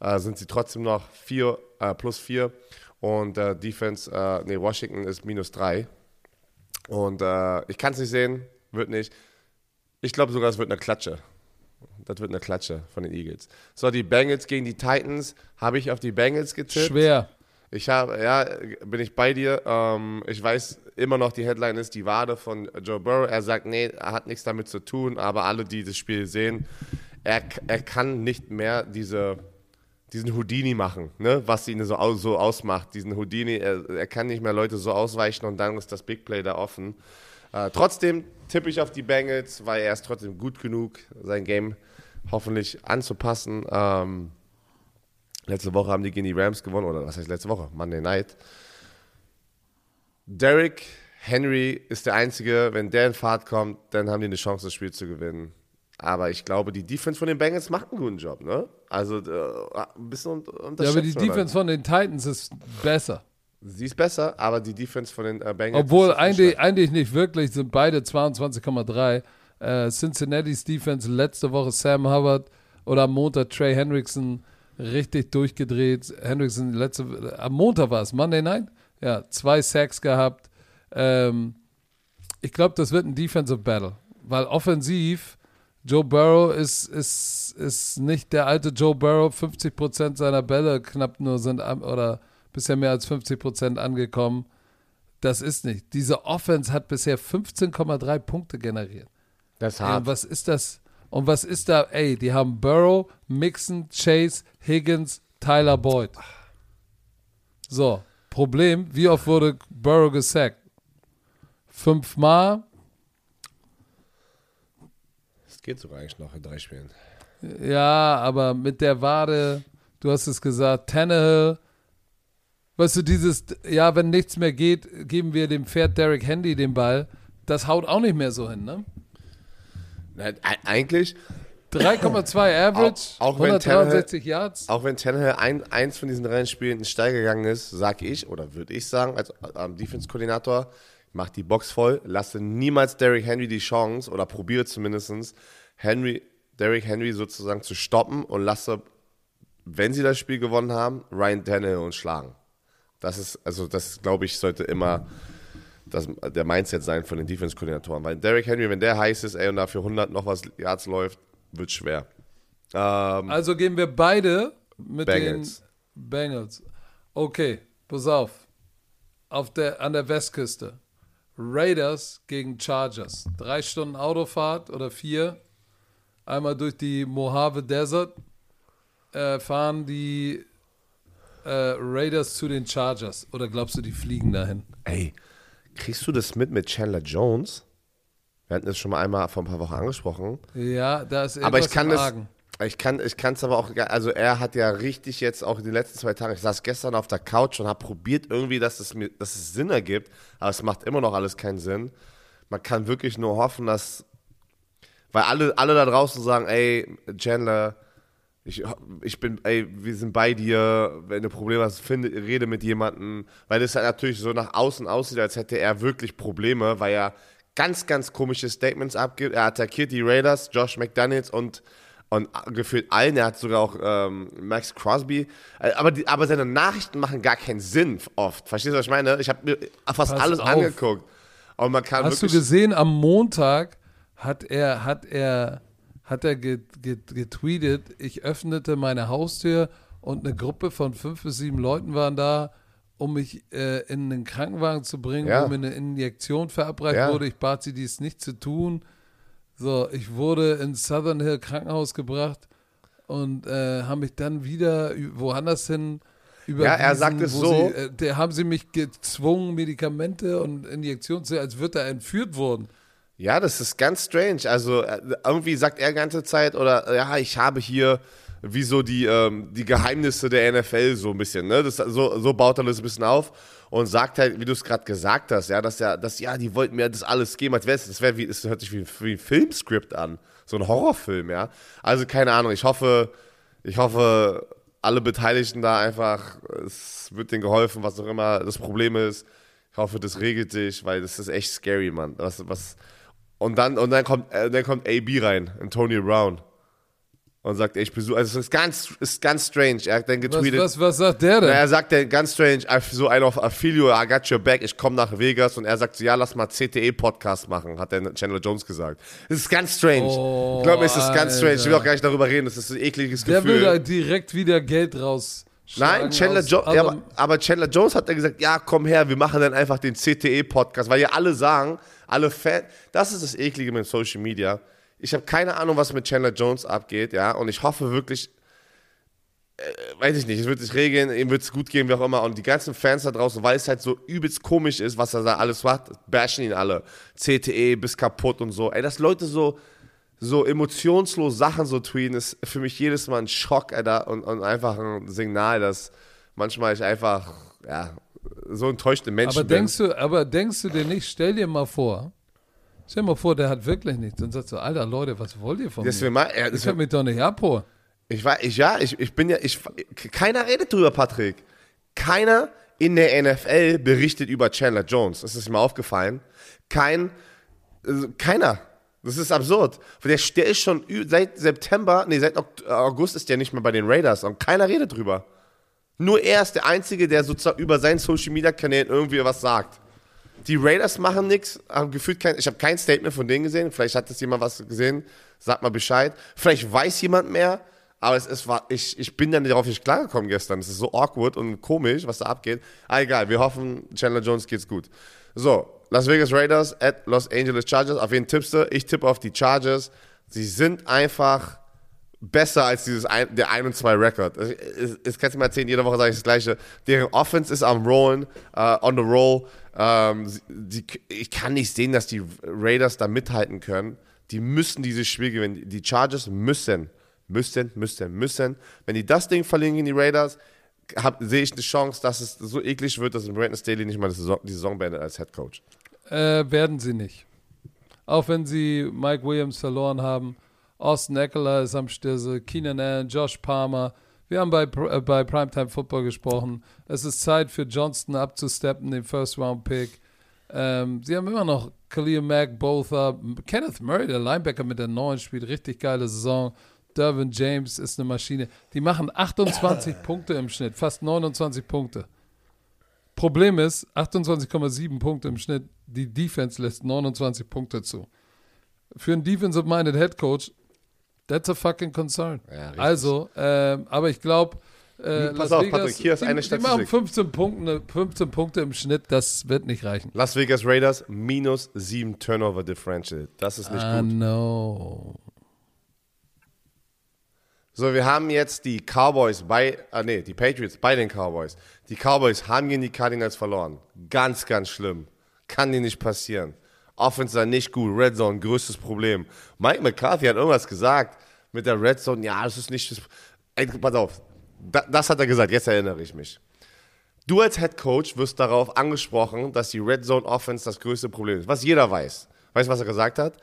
Speaker 2: äh, sind sie trotzdem noch vier, äh, plus vier. Und äh, Defense, äh, nee, Washington ist minus drei. Und äh, ich kann es nicht sehen, wird nicht. Ich glaube sogar, es wird eine Klatsche. Das wird eine Klatsche von den Eagles. So, die Bengals gegen die Titans. Habe ich auf die Bengals getippt?
Speaker 1: Schwer.
Speaker 2: Ich habe, ja, bin ich bei dir. Ähm, ich weiß immer noch, die Headline ist die Wade von Joe Burrow. Er sagt, nee, er hat nichts damit zu tun, aber alle, die das Spiel sehen, er, er kann nicht mehr diese, diesen Houdini machen, ne? was ihn so, so ausmacht. Diesen Houdini, er, er kann nicht mehr Leute so ausweichen und dann ist das Big Play da offen. Äh, trotzdem tippe ich auf die Bengals, weil er ist trotzdem gut genug, sein Game hoffentlich anzupassen. Ähm, Letzte Woche haben die gegen die Rams gewonnen, oder was heißt letzte Woche? Monday Night. Derrick Henry ist der Einzige, wenn der in Fahrt kommt, dann haben die eine Chance, das Spiel zu gewinnen. Aber ich glaube, die Defense von den Bengals macht einen guten Job, ne? Also äh, ein bisschen unterschätzt.
Speaker 1: Ja, aber die Defense von den Titans ist besser.
Speaker 2: Sie ist besser, aber die Defense von den äh, Bengals
Speaker 1: Obwohl eigentlich, eigentlich nicht wirklich, sind beide 22,3. Äh, Cincinnati's Defense letzte Woche Sam Hubbard oder am Montag Trey Hendrickson richtig durchgedreht. Hendrickson letzte, am Montag war es, Monday Night? Ja, zwei Sacks gehabt. Ähm, ich glaube, das wird ein Defensive Battle, weil offensiv Joe Burrow ist, ist, ist nicht der alte Joe Burrow. 50% seiner Bälle knapp nur sind oder bisher mehr als 50% angekommen. Das ist nicht. Diese Offense hat bisher 15,3 Punkte generiert.
Speaker 2: Das ist hart.
Speaker 1: Ja, was ist das? Und was ist da? Ey, die haben Burrow, Mixon, Chase, Higgins, Tyler Boyd. So, Problem, wie oft wurde Burrow gesackt? Fünfmal.
Speaker 2: Das geht sogar eigentlich noch in drei Spielen.
Speaker 1: Ja, aber mit der Wade, du hast es gesagt, Tannehill, weißt du, dieses, ja, wenn nichts mehr geht, geben wir dem Pferd Derek Handy den Ball. Das haut auch nicht mehr so hin, ne?
Speaker 2: Eigentlich.
Speaker 1: 3,2 Average, auch, auch 163 Yards.
Speaker 2: Auch wenn Tannehill ein, eins von diesen Rennspielen steil gegangen ist, sage ich, oder würde ich sagen, als ähm, Defense-Koordinator, mach die Box voll, lasse niemals Derrick Henry die Chance, oder probiere zumindest, Henry, Derrick Henry sozusagen zu stoppen und lasse, wenn sie das Spiel gewonnen haben, Ryan Tannehill uns schlagen. Das ist, also das glaube ich, sollte immer das, der Mindset sein von den Defense-Koordinatoren. Weil Derrick Henry, wenn der heiß ist, ey, und dafür 100 noch was Yards läuft, wird schwer.
Speaker 1: Ähm, also gehen wir beide mit Bengals. den Bengals. Okay, pass auf. auf der, an der Westküste. Raiders gegen Chargers. Drei Stunden Autofahrt oder vier. Einmal durch die Mojave Desert äh, fahren die äh, Raiders zu den Chargers. Oder glaubst du, die fliegen dahin?
Speaker 2: Ey, Kriegst du das mit mit Chandler Jones? Wir hatten das schon mal einmal vor ein paar Wochen angesprochen.
Speaker 1: Ja, da ist
Speaker 2: aber ich kann das, Ich kann ich es aber auch, also er hat ja richtig jetzt auch in den letzten zwei Tagen, ich saß gestern auf der Couch und habe probiert irgendwie, dass es mir, dass es Sinn ergibt, aber es macht immer noch alles keinen Sinn. Man kann wirklich nur hoffen, dass, weil alle, alle da draußen sagen, ey, Chandler, ich, ich bin, ey, wir sind bei dir, wenn du Probleme hast, finde, rede mit jemandem, weil das halt natürlich so nach außen aussieht, als hätte er wirklich Probleme, weil er ganz, ganz komische Statements abgibt. Er attackiert die Raiders, Josh McDaniels und und gefühlt allen, er hat sogar auch ähm, Max Crosby, äh, aber, die, aber seine Nachrichten machen gar keinen Sinn oft. Verstehst du, was ich meine? Ich habe mir fast Pass alles auf. angeguckt. Und man kann
Speaker 1: Hast du gesehen, am Montag hat er, hat er, hat er getweetet, ich öffnete meine Haustür und eine Gruppe von fünf bis sieben Leuten waren da, um mich äh, in einen Krankenwagen zu bringen, ja. wo mir eine Injektion verabreicht ja. wurde. Ich bat sie, dies nicht zu tun. So, ich wurde ins Southern Hill Krankenhaus gebracht und äh, haben mich dann wieder woanders hin
Speaker 2: überwiesen. Ja, er sagt es so.
Speaker 1: Sie, äh, der haben sie mich gezwungen, Medikamente und Injektionen zu, als würde er entführt worden.
Speaker 2: Ja, das ist ganz strange. Also äh, irgendwie sagt er ganze Zeit, oder ja, ich habe hier wie so die, ähm, die Geheimnisse der NFL so ein bisschen. Ne? Das, so, so baut er das ein bisschen auf und sagt halt, wie du es gerade gesagt hast, ja, dass ja, dass ja, die wollten mir das alles geben, als wäre es, das wäre wie, es hört sich wie, wie ein Filmskript an, so ein Horrorfilm, ja. Also keine Ahnung. Ich hoffe, ich hoffe, alle Beteiligten da einfach, es wird denen geholfen, was auch immer das Problem ist. Ich hoffe, das regelt sich, weil das ist echt scary, Mann. Was, was, und dann, und dann kommt, äh, dann kommt AB rein, Antonio Brown und sagt, ich besuche, also es ist ganz, ist ganz strange. Er hat dann getweetet.
Speaker 1: Was, was, was sagt der denn?
Speaker 2: er sagt dann ganz strange, so ein auf Affilio, I got your back, ich komme nach Vegas und er sagt so, ja, lass mal CTE-Podcast machen, hat der Chandler Jones gesagt. Das ist ganz strange. Oh, ich glaube, es ist ganz strange. Ich will auch gar nicht darüber reden, das ist ein ekliges
Speaker 1: der
Speaker 2: Gefühl.
Speaker 1: Der will da direkt wieder Geld raus.
Speaker 2: Nein, Chandler Jones, ja, aber, aber, Chandler Jones hat dann gesagt, ja, komm her, wir machen dann einfach den CTE-Podcast, weil ja alle sagen, alle Fans, das ist das Eklige mit Social Media ich habe keine Ahnung, was mit Chandler Jones abgeht, ja, und ich hoffe wirklich, äh, weiß ich nicht, es wird sich regeln, ihm wird es gut gehen, wie auch immer. Und die ganzen Fans da draußen, weil es halt so übelst komisch ist, was er da alles macht, bashen ihn alle. CTE bis kaputt und so. Ey, dass Leute so, so emotionslos Sachen so tweeten, ist für mich jedes Mal ein Schock, Alter, und, und einfach ein Signal, dass manchmal ich einfach, ja, so enttäuschte Menschen
Speaker 1: aber denkst bin. Du, aber denkst du dir nicht, stell dir mal vor, Stell dir mal vor, der hat wirklich nichts. Dann sagst du, Alter, Leute, was wollt ihr von das mir? Mal, ja, das ich hab mich doch nicht abholen.
Speaker 2: Ich war, ich, ja, ich, ich bin ja, ich, keiner redet drüber, Patrick. Keiner in der NFL berichtet über Chandler Jones. Das ist mir aufgefallen. Kein, also keiner. Das ist absurd. Der, der ist schon seit September, nee, seit August ist der nicht mehr bei den Raiders und keiner redet drüber. Nur er ist der Einzige, der sozusagen über seinen Social Media Kanälen irgendwie was sagt. Die Raiders machen nichts, haben gefühlt kein, ich habe kein Statement von denen gesehen. Vielleicht hat das jemand was gesehen, sagt mal Bescheid. Vielleicht weiß jemand mehr, aber es, war, ich, ich bin dann darauf nicht klargekommen gestern. Es ist so awkward und komisch, was da abgeht. Ah, egal, wir hoffen, Chandler Jones geht's gut. So, Las Vegas Raiders at Los Angeles Chargers. Auf wen tippst du? Ich tippe auf die Chargers. Sie sind einfach besser als dieses ein, der 1 und 2 Record. Es kannst du mal erzählen, jede Woche sage ich das Gleiche. Deren Offense ist am Rollen, uh, on the roll. Ähm, die, ich kann nicht sehen, dass die Raiders da mithalten können. Die müssen dieses Spiel gewinnen. Die Chargers müssen, müssen, müssen, müssen. Wenn die das Ding verlieren gegen die Raiders, sehe ich eine Chance, dass es so eklig wird, dass Brandon Staley nicht mal die Saison, die Saison beendet als Head Coach.
Speaker 1: Äh, werden sie nicht. Auch wenn sie Mike Williams verloren haben. Austin Eckler ist am Stisse, Keenan Allen, Josh Palmer. Wir haben bei, äh, bei Primetime Football gesprochen. Es ist Zeit für Johnston abzusteppen, den First-Round-Pick. Ähm, sie haben immer noch Khalil Mack, Botha, Kenneth Murray, der Linebacker mit der neuen, spielt richtig geile Saison. Dervin James ist eine Maschine. Die machen 28 *laughs* Punkte im Schnitt, fast 29 Punkte. Problem ist, 28,7 Punkte im Schnitt. Die Defense lässt 29 Punkte zu. Für einen Defensive-Minded Head Coach That's a fucking concern. Ja, also, ähm, aber ich glaube, äh,
Speaker 2: Pass Las auf, Vegas, Patrick, hier ist eine Statistik.
Speaker 1: Die machen 15 Punkte, 15 Punkte im Schnitt, das wird nicht reichen.
Speaker 2: Las Vegas Raiders minus 7 Turnover Differential. Das ist nicht
Speaker 1: ah,
Speaker 2: gut.
Speaker 1: no.
Speaker 2: So, wir haben jetzt die Cowboys bei, ah nee, die Patriots bei den Cowboys. Die Cowboys haben gegen die Cardinals verloren. Ganz, ganz schlimm. Kann dir nicht passieren. Offense sei nicht gut, Red Zone, größtes Problem. Mike McCarthy hat irgendwas gesagt, mit der Red Zone, ja, das ist nicht das. Ey, pass auf, da, das hat er gesagt, jetzt erinnere ich mich. Du als Head Coach wirst darauf angesprochen, dass die Red Zone Offense das größte Problem ist, was jeder weiß. Weißt du, was er gesagt hat?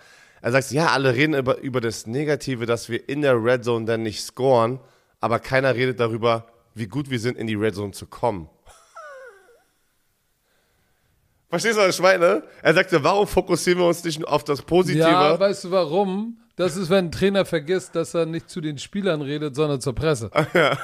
Speaker 2: Er sagt, ja, alle reden über, über das Negative, dass wir in der Red Zone dann nicht scoren, aber keiner redet darüber, wie gut wir sind, in die Red Zone zu kommen. Verstehst du, was ich meine? Er sagte, warum fokussieren wir uns nicht auf das Positive?
Speaker 1: Ja, weißt du warum? Das ist, wenn ein Trainer vergisst, dass er nicht zu den Spielern redet, sondern zur Presse.
Speaker 2: ja.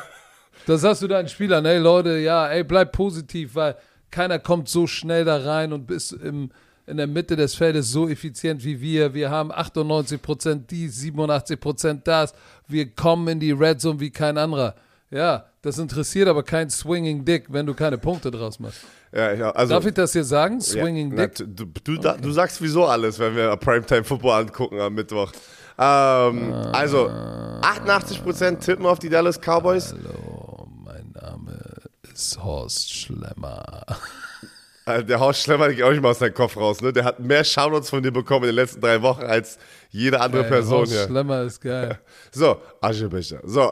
Speaker 1: Das sagst du deinen Spielern, ey Leute, ja, ey, bleib positiv, weil keiner kommt so schnell da rein und bis im, in der Mitte des Feldes so effizient wie wir. Wir haben 98% dies, 87% das. Wir kommen in die Red Zone wie kein anderer. Ja, das interessiert aber kein Swinging Dick, wenn du keine Punkte draus machst.
Speaker 2: Ja, also,
Speaker 1: Darf ich das hier sagen? Swinging
Speaker 2: ja,
Speaker 1: Dick?
Speaker 2: na, du, du, da, du sagst wieso alles, wenn wir Primetime Football angucken am Mittwoch. Ähm, also, 88% tippen auf die Dallas Cowboys.
Speaker 1: Hallo, mein Name ist Horst Schlemmer.
Speaker 2: Also *laughs* der Horst Schlemmer geht auch nicht mal aus seinem Kopf raus, ne? Der hat mehr Shoutouts von dir bekommen in den letzten drei Wochen als jede andere
Speaker 1: Ey,
Speaker 2: Person
Speaker 1: Horst
Speaker 2: hier.
Speaker 1: Schlemmer ist geil. *laughs*
Speaker 2: So, Aschebecher. So,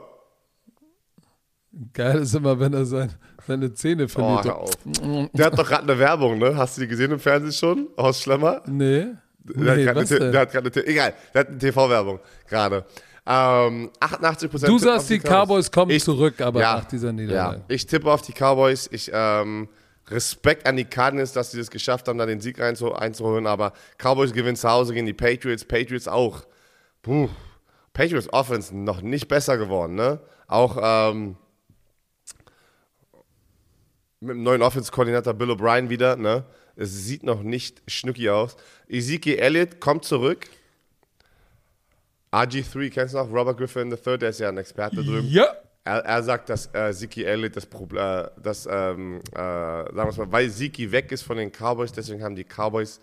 Speaker 1: Geil ist immer, wenn er sein, seine Zähne
Speaker 2: oh,
Speaker 1: verliert.
Speaker 2: auf. Der hat doch gerade eine Werbung, ne? Hast du die gesehen im Fernsehen schon? Horst Schlemmer?
Speaker 1: nee.
Speaker 2: Der
Speaker 1: nee
Speaker 2: hat gerade eine, egal, der hat eine TV-Werbung gerade. Ähm, 88%
Speaker 1: Du
Speaker 2: tippen auf
Speaker 1: sagst, die Cowboys kommen
Speaker 2: Ich-
Speaker 1: zurück, aber
Speaker 2: ja,
Speaker 1: nach dieser
Speaker 2: Ja,
Speaker 1: Niederlage.
Speaker 2: ich tippe auf die Cowboys. Ich ähm, Respekt an die Cardinals, dass sie das geschafft haben, da den Sieg einzu einzuholen. Aber Cowboys gewinnen zu Hause gegen die Patriots. Patriots auch. Puh. Patriots Offense noch nicht besser geworden, ne? Auch ähm, mit dem neuen Offense-Koordinator Bill O'Brien wieder, ne? Es sieht noch nicht schnucki aus. Ezekiel Elliott kommt zurück. RG3, kennst du noch? Robert Griffin III, der ist ja ein Experte drüben.
Speaker 1: Ja.
Speaker 2: Er, er sagt, dass äh, Ziki Elliott das Problem, äh, das, ähm, äh, sagen wir mal, weil Ziki weg ist von den Cowboys, deswegen haben die Cowboys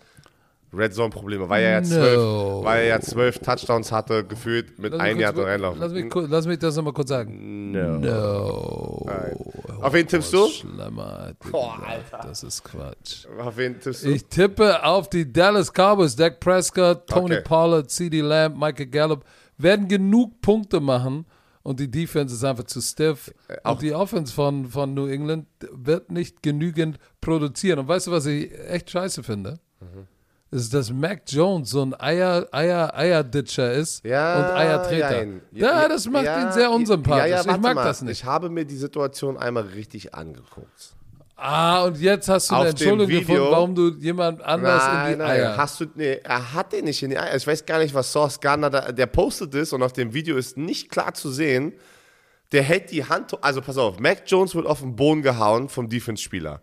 Speaker 2: Red Zone Probleme, weil er ja
Speaker 1: No.
Speaker 2: zwölf, weil er ja zwölf Touchdowns hatte, gefühlt mit einem Jahr reinlaufen.
Speaker 1: Lass mich, lass mich das nochmal kurz sagen.
Speaker 2: No.
Speaker 1: No.
Speaker 2: Auf wen tippst du?
Speaker 1: Dir
Speaker 2: Boah,
Speaker 1: gesagt, Das ist Quatsch.
Speaker 2: Auf wen tippst du?
Speaker 1: Ich tippe auf die Dallas Cowboys. Dak Prescott, Tony
Speaker 2: Okay.
Speaker 1: Pollard, CD Lamb, Michael Gallup werden genug Punkte machen und die Defense ist einfach zu stiff.
Speaker 2: auch-
Speaker 1: und die Offense von, von New England wird nicht genügend produzieren. Und weißt du, was ich echt scheiße finde?
Speaker 2: Mhm.
Speaker 1: Ist, dass Mac Jones so ein Eier, Eier, Eierditcher ist
Speaker 2: ja,
Speaker 1: und Eiertreter.
Speaker 2: jein.
Speaker 1: Ja, das macht
Speaker 2: ja,
Speaker 1: ihn sehr unsympathisch.
Speaker 2: Ja,
Speaker 1: ich mag
Speaker 2: mal.
Speaker 1: das nicht.
Speaker 2: Ich habe mir die Situation einmal richtig angeguckt.
Speaker 1: Ah, und jetzt hast du
Speaker 2: Auf
Speaker 1: eine Entschuldigung gefunden, warum du jemand anders in die Eier.
Speaker 2: Hast du, nee, er hat den nicht in die Eier. Ich weiß gar nicht, was Sauce Gardner da, der postet ist und auf dem Video ist nicht klar zu sehen. Der hält die Hand, also pass auf, Mac Jones wird auf den Boden gehauen vom Defense-Spieler.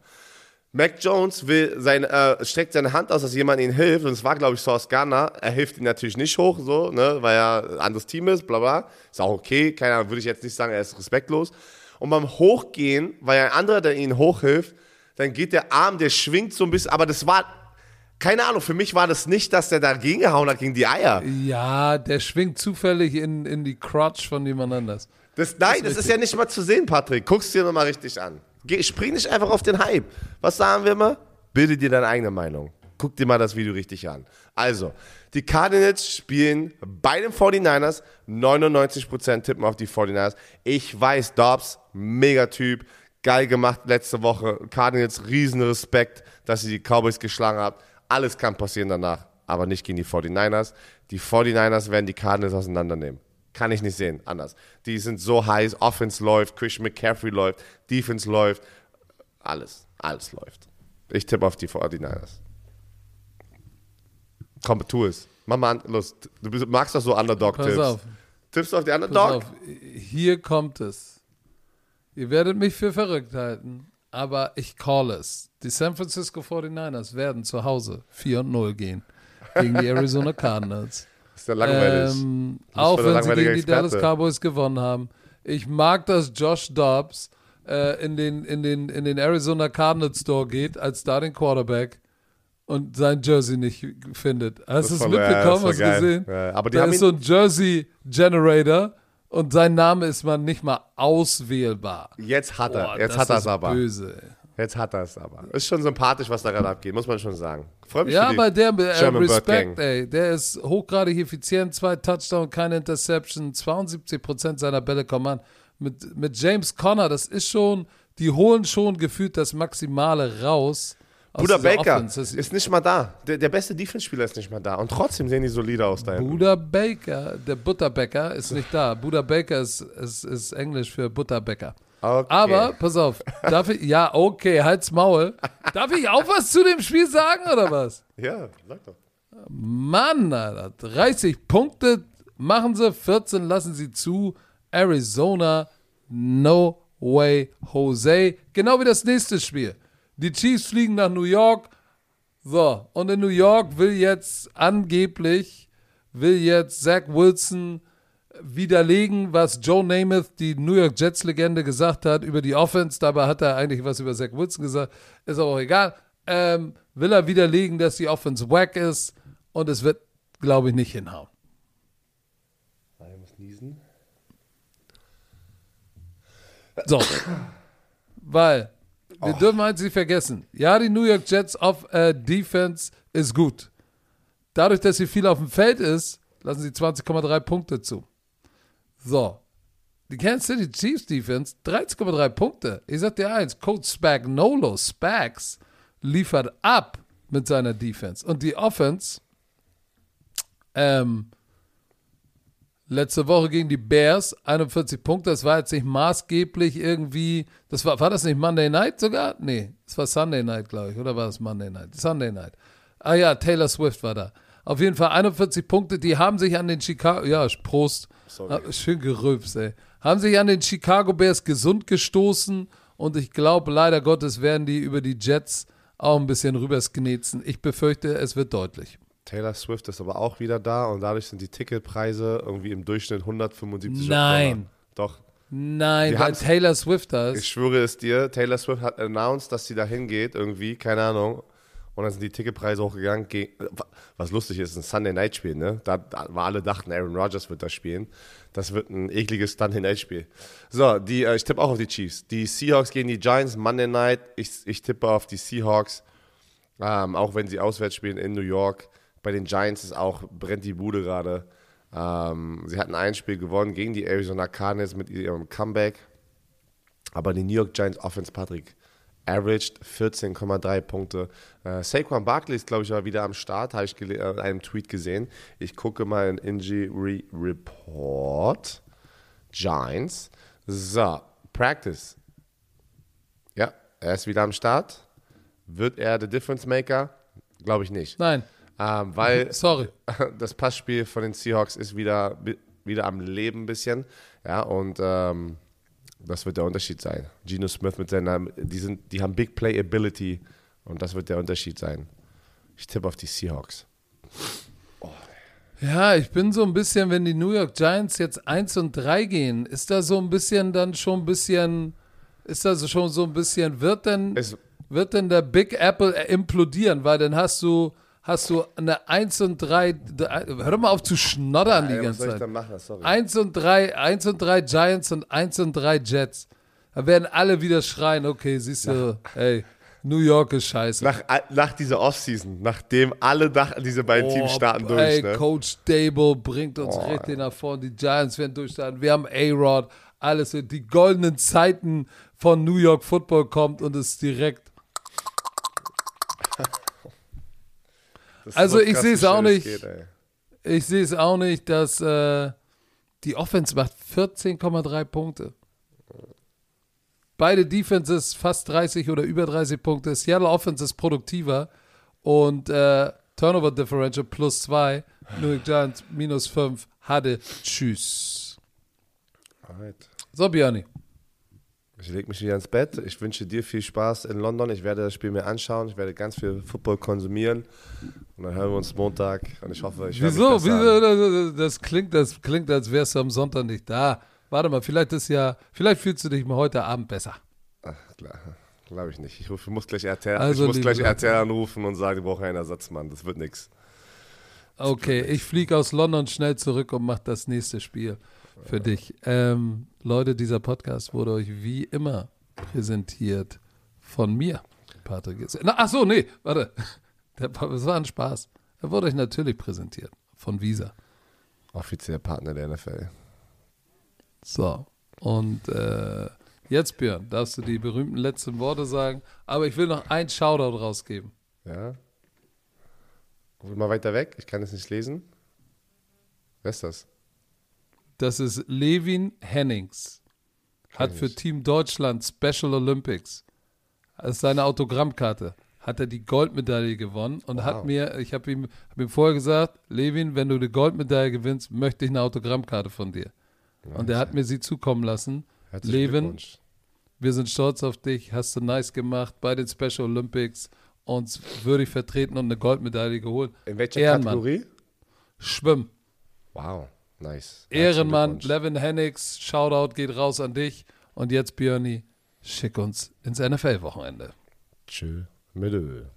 Speaker 2: Mac Jones will sein, äh, streckt seine Hand aus, dass jemand ihm hilft. Und es war, glaube ich, Sauce Gardner. Er hilft ihm natürlich nicht hoch, so, ne, weil er ein anderes Team ist, bla bla. Ist auch okay, keine Ahnung, würde ich jetzt nicht sagen, er ist respektlos. Und beim Hochgehen, weil ein anderer, der ihn hochhilft, dann geht der Arm, der schwingt so ein bisschen, aber das war, keine Ahnung, für mich war das nicht, dass der dagegen gehauen hat, gegen die Eier.
Speaker 1: Ja, der schwingt zufällig in, in die Crotch von jemand anders.
Speaker 2: Das, nein, das ist ja nicht mal zu sehen, Patrick. Guck's dir nochmal richtig an. Geh, spring nicht einfach auf den Hype. Was sagen wir immer? Bilde dir deine eigene Meinung. Guck dir mal das Video richtig an. Also, die Cardinals spielen bei den 49ers. 99% tippen auf die 49ers. Ich weiß, Dobbs, Megatyp, geil gemacht letzte Woche. Cardinals, riesen Respekt, dass sie die Cowboys geschlagen haben. Alles kann passieren danach, aber nicht gegen die 49ers. Die 49ers werden die Cardinals auseinandernehmen. Kann ich nicht sehen, anders. Die sind so heiß, Offense läuft, Christian McCaffrey läuft, Defense läuft, alles, alles läuft. Ich tippe auf die 49ers. Komm, tu es. Mach mal an, los. Du bist, magst doch so
Speaker 1: Pass
Speaker 2: Underdog-Tipps.
Speaker 1: auf,
Speaker 2: Tippst du auf die
Speaker 1: pass
Speaker 2: Underdog?
Speaker 1: auf. Hier kommt es. Ihr werdet mich für verrückt halten, aber ich call es. Die San Francisco 49ers werden zu Hause 4 und 0 gehen gegen die Arizona Cardinals.
Speaker 2: Ist ja langweilig.
Speaker 1: Ähm, auch wenn sie gegen die Dallas
Speaker 2: Experte.
Speaker 1: Cowboys gewonnen haben. Ich mag, dass Josh Dobbs äh, in, den, in, den, in den Arizona Cardinals Store geht als Starting Quarterback und sein Jersey nicht findet. Hast du es
Speaker 2: ja,
Speaker 1: mitbekommen?
Speaker 2: war
Speaker 1: Hast du gesehen?
Speaker 2: Ja, aber die
Speaker 1: da
Speaker 2: haben
Speaker 1: ist so ein Jersey Generator und sein Name ist man nicht mal auswählbar.
Speaker 2: Jetzt hat er,
Speaker 1: Boah,
Speaker 2: jetzt
Speaker 1: das
Speaker 2: hat er es aber.
Speaker 1: Böse. ey.
Speaker 2: Jetzt hat er es aber. Ist schon sympathisch, was da gerade abgeht, muss man schon sagen. Freut mich
Speaker 1: Ja, aber der äh,
Speaker 2: German
Speaker 1: Respekt, ey. Der ist hochgradig effizient, zwei Touchdown, keine Interception, 72% seiner Bälle kommen an. Mit, mit James Conner, das ist schon, die holen schon gefühlt das Maximale raus.
Speaker 2: Buda
Speaker 1: dieser
Speaker 2: Baker
Speaker 1: Offense.
Speaker 2: Ist nicht mal da. Der, der beste Defense-Spieler ist nicht mal da. Und trotzdem sehen die solide aus da.
Speaker 1: Buda Baker, der Butterbäcker ist nicht da. Buda Baker ist, ist, ist Englisch für Butterbäcker.
Speaker 2: Okay.
Speaker 1: Aber, pass auf, darf ich, ja, okay, halt's Maul. Darf ich auch was zu dem Spiel sagen oder was?
Speaker 2: Ja, sag doch.
Speaker 1: Mann, Alter, 30 Punkte machen sie, 14 lassen sie zu. Arizona, no way, Jose. Genau wie das nächste Spiel. Die Chiefs fliegen nach New York. So, und in New York will jetzt angeblich, will jetzt Zach Wilson widerlegen, was Joe Namath, die New York Jets-Legende, gesagt hat über die Offense. Dabei hat er eigentlich was über Zach Wilson gesagt. Ist aber auch egal. Ähm, will er widerlegen, dass die Offense wack ist und es wird, glaube ich, nicht hinhauen.
Speaker 2: Ich muss niesen.
Speaker 1: So. Weil, wir dürfen eins nicht vergessen. Ja, die New York Jets auf äh, Defense ist gut. Dadurch, dass sie viel auf dem Feld ist, lassen sie 20,3 Punkte zu. So. Die Kansas City Chiefs Defense, 13,3 Punkte. Ich sag dir eins, Coach Spagnolo, Spags, liefert ab mit seiner Defense. Und die Offense, ähm, Letzte Woche gegen die Bears, 41 Punkte. Das war jetzt nicht maßgeblich irgendwie. Das war, war das nicht Monday Night sogar? Nee, das war Sunday Night, glaube ich. Oder war das Monday Night? Sunday Night. Ah ja, Taylor Swift war da. Auf jeden Fall 41 Punkte. Die haben sich an den Chicago. Ja, Prost.
Speaker 2: Sorry.
Speaker 1: Schön gerülpst, ey. Haben sich an den Chicago Bears gesund gestoßen. Und ich glaube, leider Gottes werden die über die Jets auch ein bisschen rübersknetzen. Ich befürchte, es wird deutlich.
Speaker 2: Taylor Swift ist aber auch wieder da und dadurch sind die Ticketpreise irgendwie im Durchschnitt 175
Speaker 1: Nein.
Speaker 2: Dollar. Doch.
Speaker 1: Nein, weil Taylor Swift da ist.
Speaker 2: Ich schwöre es dir, Taylor Swift hat announced, dass sie da hingeht, irgendwie, keine Ahnung. Und dann sind die Ticketpreise hochgegangen. ge- Was lustig ist, ein Sunday Night Spiel, ne? Da, da alle dachten, Aaron Rodgers wird da spielen. Das wird ein ekliges Sunday Night Spiel. So, die, äh, ich tippe auch auf die Chiefs. Die Seahawks gegen die Giants, Monday Night. Ich, ich tippe auf die Seahawks. Ähm, auch wenn sie auswärts spielen in New York. Bei den Giants ist auch, brennt die Bude gerade. Ähm, sie hatten ein Spiel gewonnen gegen die Arizona Cardinals mit ihrem Comeback. Aber die New York Giants Offense, Patrick, averaged 14,3 Punkte. Äh, Saquon Barkley ist, glaube ich, auch wieder am Start, habe ich gele- äh, in einem Tweet gesehen. Ich gucke mal in Injury Report. Giants. So, Practice. Ja, er ist wieder am Start. Wird er der Difference Maker? Glaube ich nicht.
Speaker 1: Nein,
Speaker 2: Ähm, weil *laughs*
Speaker 1: sorry. *laughs*
Speaker 2: das Passspiel von den Seahawks ist wieder, wieder am Leben ein bisschen. Ja, und ähm, das wird der Unterschied sein. Geno Smith mit seiner, die, sind, die haben Big Play Ability und das wird der Unterschied sein. Ich tippe auf die Seahawks.
Speaker 1: Ja, ich bin so ein bisschen, wenn die New York Giants jetzt 1 und 3 gehen, ist da so ein bisschen dann schon ein bisschen, ist da so schon so ein bisschen, wird denn,
Speaker 2: Es,
Speaker 1: wird denn der Big Apple implodieren? Weil dann hast du, hast du eine 1 und 3, hör doch mal auf zu schnoddern die
Speaker 2: Ey, was
Speaker 1: ganze
Speaker 2: soll ich
Speaker 1: Zeit.
Speaker 2: dann machen? Sorry.
Speaker 1: 1 und 3, 1 und 3 Giants und 1 und 3 Jets. Da werden alle wieder schreien, okay, siehst du, ey, New York ist scheiße.
Speaker 2: Nach, nach dieser Offseason, nachdem alle dachten, diese beiden Teams starten durch.
Speaker 1: Ey,
Speaker 2: ne?
Speaker 1: Coach Dable bringt uns richtig nach vorne. Die Giants werden durchstarten. Wir haben A-Rod, alles. Die goldenen Zeiten von New York Football kommt und es direkt.
Speaker 2: Das ist
Speaker 1: also
Speaker 2: so
Speaker 1: ich seh's
Speaker 2: wie
Speaker 1: auch nicht.
Speaker 2: es Geht.
Speaker 1: Ich sehe es auch nicht, dass äh, die Offense macht 14,3 Punkte. Beide Defenses fast 30 oder über 30 Punkte. Seattle Offense ist produktiver und äh, Turnover Differential plus 2. New York Giants minus 5. Hatte. Tschüss.
Speaker 2: Alright.
Speaker 1: So, Björni.
Speaker 2: Ich lege mich wieder ins Bett. Ich wünsche dir viel Spaß in London. Ich werde das Spiel mir anschauen. Ich werde ganz viel Football konsumieren. Und dann hören wir uns Montag. Und ich hoffe, ich
Speaker 1: Wieso? Wieso? Das, klingt, das klingt, als wärst du am Sonntag nicht da. Warte mal, vielleicht ist ja, vielleicht fühlst du dich mal heute Abend besser.
Speaker 2: Ach, klar. Glaube ich nicht. Ich rufe, muss gleich RTL,
Speaker 1: Also,
Speaker 2: ich muss gleich. RTL anrufen und sagen, die brauchen einen Ersatzmann. Das wird nichts.
Speaker 1: Okay, ich fliege aus London schnell zurück und mache das nächste Spiel für dich. Ähm, Leute, dieser Podcast wurde euch wie immer präsentiert von mir, Patrick. Na, ach so, nee, warte. *laughs* Das war ein Spaß. Er wurde euch natürlich präsentiert von Visa.
Speaker 2: Offizieller Partner der NFL.
Speaker 1: So, und äh, jetzt, Björn, darfst du die berühmten letzten Worte sagen. Aber ich will noch ein Shoutout rausgeben.
Speaker 2: Ja. Mal weiter weg, ich kann es nicht lesen. Wer ist das?
Speaker 1: Das ist Levin Hennings. Hat für. Team Deutschland Special Olympics. Das ist seine Autogrammkarte. Hat er die Goldmedaille gewonnen und
Speaker 2: Wow.
Speaker 1: hat mir, ich habe ihm, hab ihm vorher gesagt, Levin, wenn du die Goldmedaille gewinnst, möchte ich eine Autogrammkarte von dir. Und er hat mir sie zukommen lassen.
Speaker 2: Herzlichen
Speaker 1: Levin, wir sind stolz auf dich, hast du nice gemacht bei den Special Olympics, uns würdig vertreten und eine Goldmedaille geholt.
Speaker 2: In welcher
Speaker 1: Ehrenmann.
Speaker 2: Kategorie?
Speaker 1: Schwimm.
Speaker 2: Wow, nice.
Speaker 1: Ehrenmann, Levin Hennings, Shoutout geht raus an dich. Und jetzt, Björni, schick uns ins NFL-Wochenende.
Speaker 2: Tschö, mit Öl.